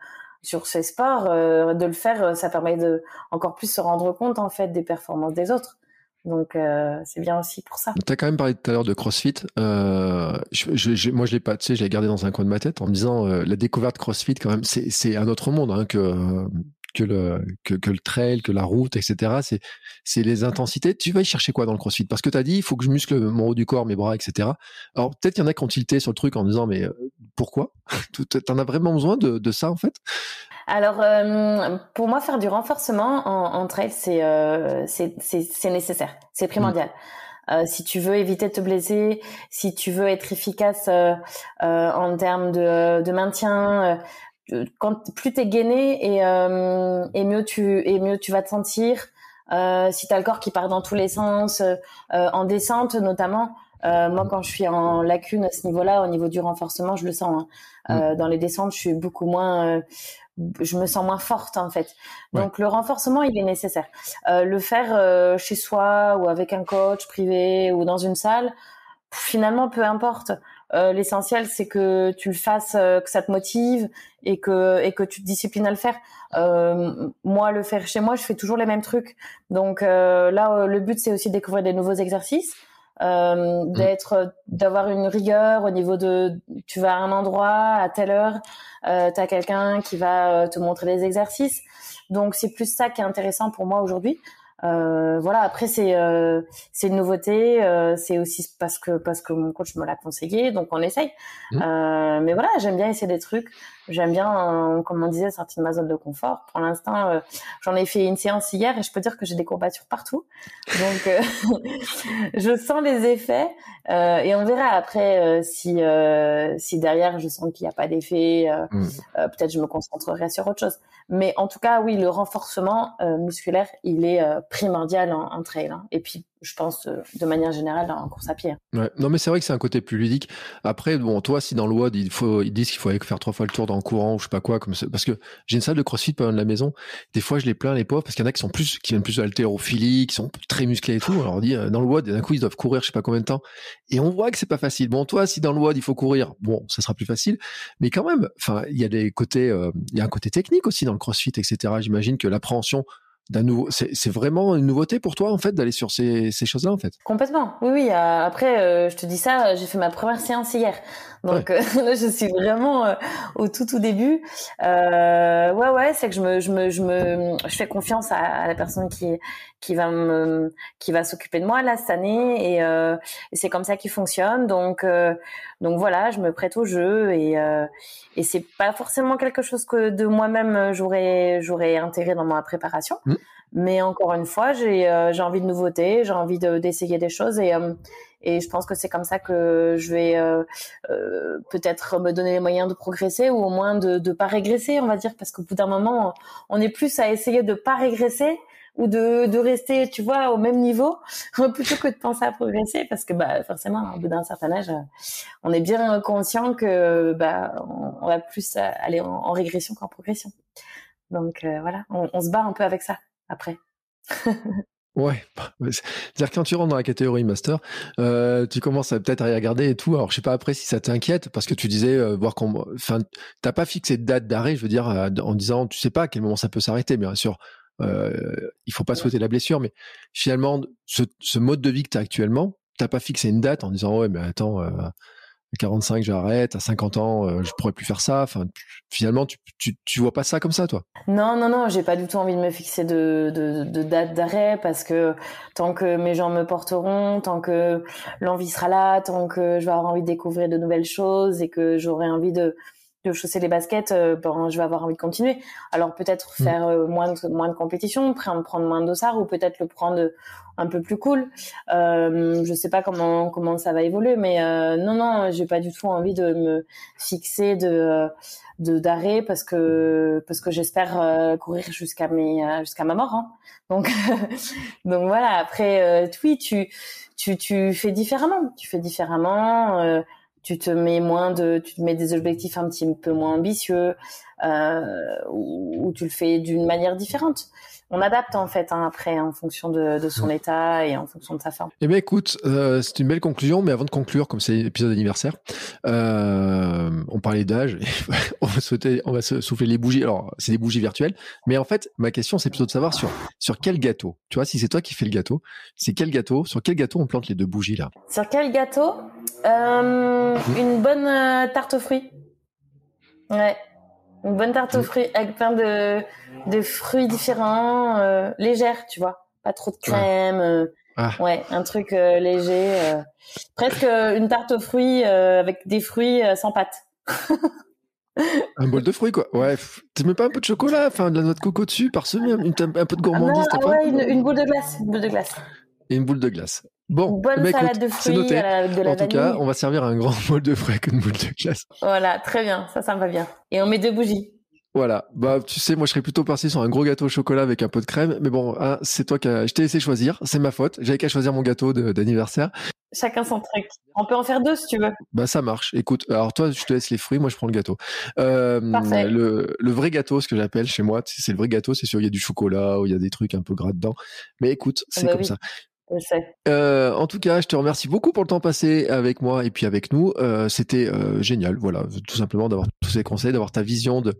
sur ces sports. Euh, de le faire, ça permet de encore plus se rendre compte en fait des performances des autres. Donc euh, c'est bien aussi pour ça. Tu as quand même parlé tout à l'heure de CrossFit. Euh, je, je, moi je l'ai pas, tu sais, je l'ai gardé dans un coin de ma tête en me disant la découverte CrossFit quand même, c'est un autre monde hein, que que le, que, que, le trail, que la route, etc. C'est, c'est les intensités. Tu vas y chercher quoi dans le crossfit? Parce que tu as dit, il faut que je muscle mon haut du corps, mes bras, etc. Alors peut-être qu'il y en a qui ont tilté sur le truc en disant, mais euh, pourquoi? T'en as vraiment besoin de, de ça en fait? Alors, euh, pour moi, faire du renforcement en, en trail, c'est euh, c'est nécessaire, c'est primordial. Mmh. Euh, si tu veux éviter de te blesser, si tu veux être efficace en termes de, de maintien, quand plus t'es gainé et, euh, et mieux tu et mieux tu vas te sentir. Euh, si t'as le corps qui part dans tous les sens, euh, en descente notamment. Euh, moi, quand je suis en lacune à ce niveau-là, au niveau du renforcement, je le sens. Hein. Mm. Dans les descentes, je suis beaucoup moins, je me sens moins forte en fait. Donc le renforcement, il est nécessaire. le faire chez soi ou avec un coach privé ou dans une salle, finalement, peu importe. Euh, l'essentiel, c'est que tu le fasses, euh, que ça te motive et que et que tu te disciplines à le faire. Euh, moi, le faire chez moi, je fais toujours les mêmes trucs. Donc là, le but, c'est aussi de découvrir des nouveaux exercices. Euh, mm. d'être d'avoir une rigueur au niveau de tu vas à un endroit à telle heure euh, tu as quelqu'un qui va te montrer des exercices donc c'est plus ça qui est intéressant pour moi aujourd'hui Euh, voilà. Après, c'est euh, c'est une nouveauté. Euh, c'est aussi parce que parce que mon coach me l'a conseillé, donc on essaye. Mmh. mais voilà, j'aime bien essayer des trucs. J'aime bien, comme on disait, sortir de ma zone de confort. Pour l'instant, j'en ai fait une séance hier et je peux dire que j'ai des courbatures partout. Donc, je sens les effets et on verra après si si derrière je sens qu'il n'y a pas d'effet. Mmh. Peut-être je me concentrerai sur autre chose. Mais en tout cas, oui, le renforcement musculaire, il est primordial en, trail. Hein. Et puis, je pense, euh, de manière générale, en course à pied. Ouais. Non, mais c'est vrai que c'est un côté plus ludique. Après, bon, toi, si dans le WOD, il faut, ils disent qu'il faut faire trois fois le tour dans le courant ou je sais pas quoi, comme ça, parce que j'ai une salle de crossfit pas loin de la maison. Des fois, je les plains, les pauvres, parce qu'il y en a qui sont plus, qui viennent plus haltérophilie, qui sont très musclés et tout. Alors, on dit, euh, dans le WOD, d'un coup, ils doivent courir je sais pas combien de temps. Et on voit que c'est pas facile. Bon, toi, si dans le WOD, il faut courir, bon, ça sera plus facile. Mais quand même, enfin, il y a des côtés, euh, il y a un côté technique aussi dans le crossfit, etc. J'imagine que l'appréhension nouveau. C'est vraiment une nouveauté pour toi en fait d'aller sur ces, ces choses-là en fait? Complètement. Oui, oui. Euh, après, euh, je te dis ça, j'ai fait ma première séance hier. Donc euh, là, je suis vraiment euh, au tout tout début. Euh, ouais, ouais, c'est que je me, je me, je me, je fais confiance à, à la personne qui, qui va me, qui va s'occuper de moi là cette année, et, euh, et c'est comme ça qu'il fonctionne. Donc, donc voilà, je me prête au jeu, et, et c'est pas forcément quelque chose que de moi-même j'aurais, j'aurais intégré dans ma préparation. Mmh. Mais encore une fois, j'ai, j'ai envie de nouveautés, j'ai envie de, d'essayer des choses, et et je pense que c'est comme ça que je vais euh, euh, peut-être me donner les moyens de progresser ou au moins de ne pas régresser, on va dire, parce qu'au bout d'un moment, on est plus à essayer de pas régresser ou de, de rester, tu vois, au même niveau, plutôt que de penser à progresser, parce que bah, forcément, au bout d'un certain âge, on est bien conscient que bah, on, va plus aller en, régression qu'en progression. Donc euh, voilà, on, on se bat un peu avec ça après. Ouais, c'est-à-dire que quand tu rentres dans la catégorie master, euh, tu commences à peut-être à y regarder et tout. Alors je sais pas après si ça t'inquiète parce que tu disais euh, voir qu'on, enfin, t'as pas fixé de date d'arrêt, je veux dire, euh, en disant tu sais pas à quel moment ça peut s'arrêter, bien sûr. Euh, il faut pas souhaiter la blessure, mais finalement ce, ce mode de vie que tu as actuellement, t'as pas fixé une date en disant ouais mais attends, euh, à 45 j'arrête, à 50 ans euh, je pourrais plus faire ça. Finalement, tu, tu, vois pas ça comme ça, toi Non, non, non, j'ai pas du tout envie de me fixer de, de, date d'arrêt parce que tant que mes jambes me porteront, tant que l'envie sera là, tant que je vais avoir envie de découvrir de nouvelles choses et que j'aurai envie de de chausser les baskets, euh, ben, je vais avoir envie de continuer. Alors peut-être mmh. faire euh, moins de moins de compétition, prendre moins de dossards ou peut-être le prendre un peu plus cool. Euh, je sais pas comment comment ça va évoluer, mais euh, non non, j'ai pas du tout envie de me fixer de de d'arrêt parce que parce que j'espère courir jusqu'à mes jusqu'à ma mort. Hein. Donc donc voilà. Après, oui, tu tu tu fais différemment. Tu fais différemment tu te mets moins de, tu te mets des objectifs un petit peu moins ambitieux, euh, ou, ou, tu le fais d'une manière différente on adapte en fait hein, après en fonction de, son état et en fonction de sa forme. Eh bien écoute, euh, c'est une belle conclusion, mais avant de conclure, comme c'est l'épisode anniversaire, euh, on parlait d'âge, on va on va se souffler les bougies. Alors c'est des bougies virtuelles, mais en fait ma question c'est plutôt de savoir sur sur quel gâteau. Tu vois, si c'est toi qui fais le gâteau, c'est quel gâteau Sur quel gâteau on plante les deux bougies là? Sur quel gâteau? Euh, Une bonne tarte aux fruits. Ouais. Une bonne tarte aux mm. fruits avec plein de, de fruits différents, euh, légère, tu vois. Pas trop de crème. Euh, ah. Ouais, un truc euh, léger. Euh, presque une tarte aux fruits avec des fruits sans pâte. un bol de fruits, quoi. Ouais. Tu mets pas un peu de chocolat, enfin de la noix de coco dessus, parsemé, un, un peu de gourmandise. Ah, ouais, une, une, boule de glace. Une boule de glace. Et une boule de glace. Bon, bonne bah, salade de fruits noté. avec de la En tout cas, on va servir un grand bol de fruits avec une boule de glace. Voilà, très bien, ça, ça me va bien. Et on met deux bougies. Voilà, bah tu sais, moi je serais plutôt parti sur un gros gâteau au chocolat avec un pot de crème, mais bon, hein, c'est toi qui as... je t'ai laissé choisir, c'est ma faute, j'avais qu'à choisir mon gâteau d'anniversaire. Chacun son truc. On peut en faire deux si tu veux. Bah ça marche. Écoute, alors toi je te laisse les fruits, moi je prends le gâteau. Euh, le, le vrai gâteau, ce que j'appelle chez moi, c'est le vrai gâteau, c'est sûr il y a du chocolat ou il y a des trucs un peu gras dedans. Mais écoute, c'est bah comme ça. Euh, en tout cas, je te remercie beaucoup pour le temps passé avec moi et puis avec nous. Euh, C'était euh, génial, voilà, tout simplement d'avoir tous ces conseils, d'avoir ta vision, de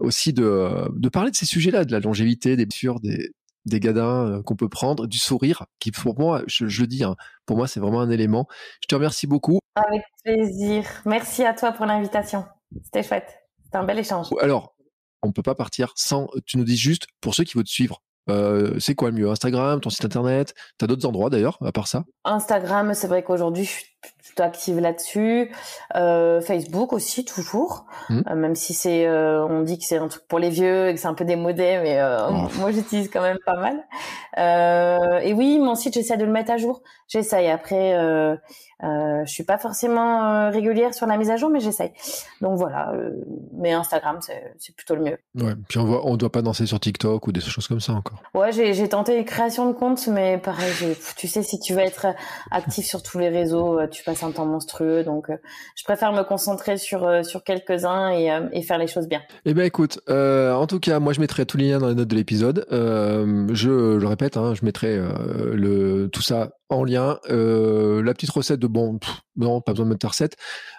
aussi de, de parler de ces sujets-là, de la longévité, des blessures, des, des gadins qu'on peut prendre, du sourire, qui pour moi, je, je le dis, hein, pour moi c'est vraiment un élément. Je te remercie beaucoup. Avec plaisir. Merci à toi pour l'invitation. C'était chouette. C'était un bel échange. Alors, on peut pas partir sans. Tu nous dis juste pour ceux qui veulent te suivre c'est quoi le mieux Instagram, ton site internet? T'as d'autres endroits d'ailleurs, à part ça? Instagram, c'est vrai qu'aujourd'hui, je suis plutôt active là-dessus. Euh, Facebook aussi, toujours. Mmh. Euh, même si c'est, euh, on dit que c'est un truc pour les vieux et que c'est un peu démodé, mais oh. moi j'utilise quand même pas mal. et oui, mon site, j'essaie de le mettre à jour. J'essaye. Après, euh, je suis pas forcément euh, régulière sur la mise à jour, mais j'essaye. Donc voilà. Euh, mais Instagram, c'est plutôt le mieux. Ouais. Puis on voit, on doit pas danser sur TikTok ou des choses comme ça encore. Ouais, j'ai tenté une création de compte, mais pareil, tu sais, si tu veux être actif sur tous les réseaux, euh, tu passes un temps monstrueux. Donc, je préfère me concentrer sur sur quelques uns et, et, faire les choses bien. Eh ben, écoute, en tout cas, moi, je mettrai tous les liens dans les notes de l'épisode. je, le répète, hein, je mettrai le tout ça en lien. La petite recette de bon, non, pas besoin de recette.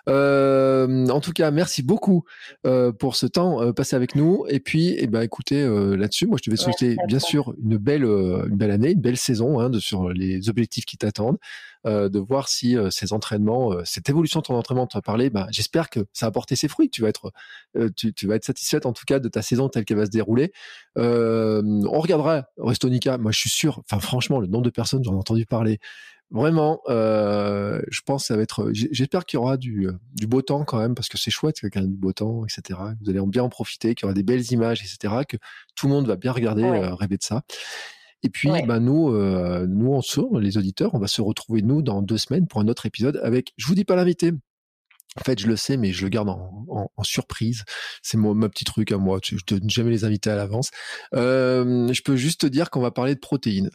Euh, en tout cas, merci beaucoup euh, pour ce temps passé avec nous. Et puis, eh ben, écoutez, là-dessus, moi, je te vais souhaiter bien sûr une belle, une belle année, une belle saison hein, de, sur les objectifs qui t'attendent. Euh, de voir si euh, ces entraînements, euh, cette évolution de ton entraînement, tu as parlé, bah, j'espère que ça a porté ses fruits. Tu vas être, tu, tu, vas être satisfaite en tout cas de ta saison telle qu'elle va se dérouler. on regardera Restonica. Moi, je suis sûr. Enfin, franchement, le nombre de personnes, j'en ai entendu parler. Vraiment, euh, je pense que ça va être. J'espère qu'il y aura du, du beau temps quand même, parce que c'est chouette y ait du beau temps, etc. Vous allez bien en profiter, qu'il y aura des belles images, etc. Que tout le monde va bien regarder, rêver de ça. Et puis, bah, nous, euh, nous, on se, les auditeurs, on va se retrouver, nous, dans deux semaines pour un autre épisode avec, je vous dis pas l'invité, en fait, je le sais, mais je le garde en, surprise. C'est mon ma petit truc à moi. Je ne donne jamais les invités à l'avance. Euh, je peux juste te dire qu'on va parler de protéines.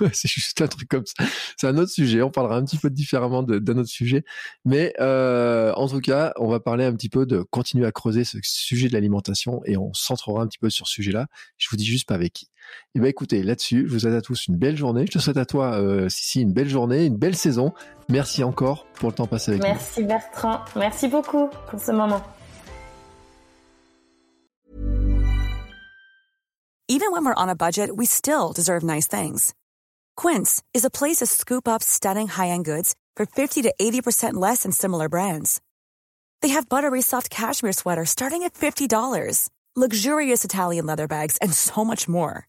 c'est juste un truc comme ça. C'est un autre sujet. On parlera un petit peu différemment d'un autre sujet. Mais euh, en tout cas, on va parler un petit peu de continuer à creuser ce sujet de l'alimentation et on centrera un petit peu sur ce sujet-là. Je vous dis juste pas avec qui. Et eh ben écoutez, là-dessus, je vous souhaite à tous une belle journée. Je te souhaite à toi, euh, Sissi, une belle journée, une belle saison. Merci encore pour le temps passé avec Merci Bertrand. Merci beaucoup pour ce moment. Even when we're on a budget, we still deserve nice things. Quince is a place to scoop up stunning high-end goods for 50 to 80% less than similar brands. They have buttery soft cashmere sweaters starting at $50, luxurious Italian leather bags, and so much more.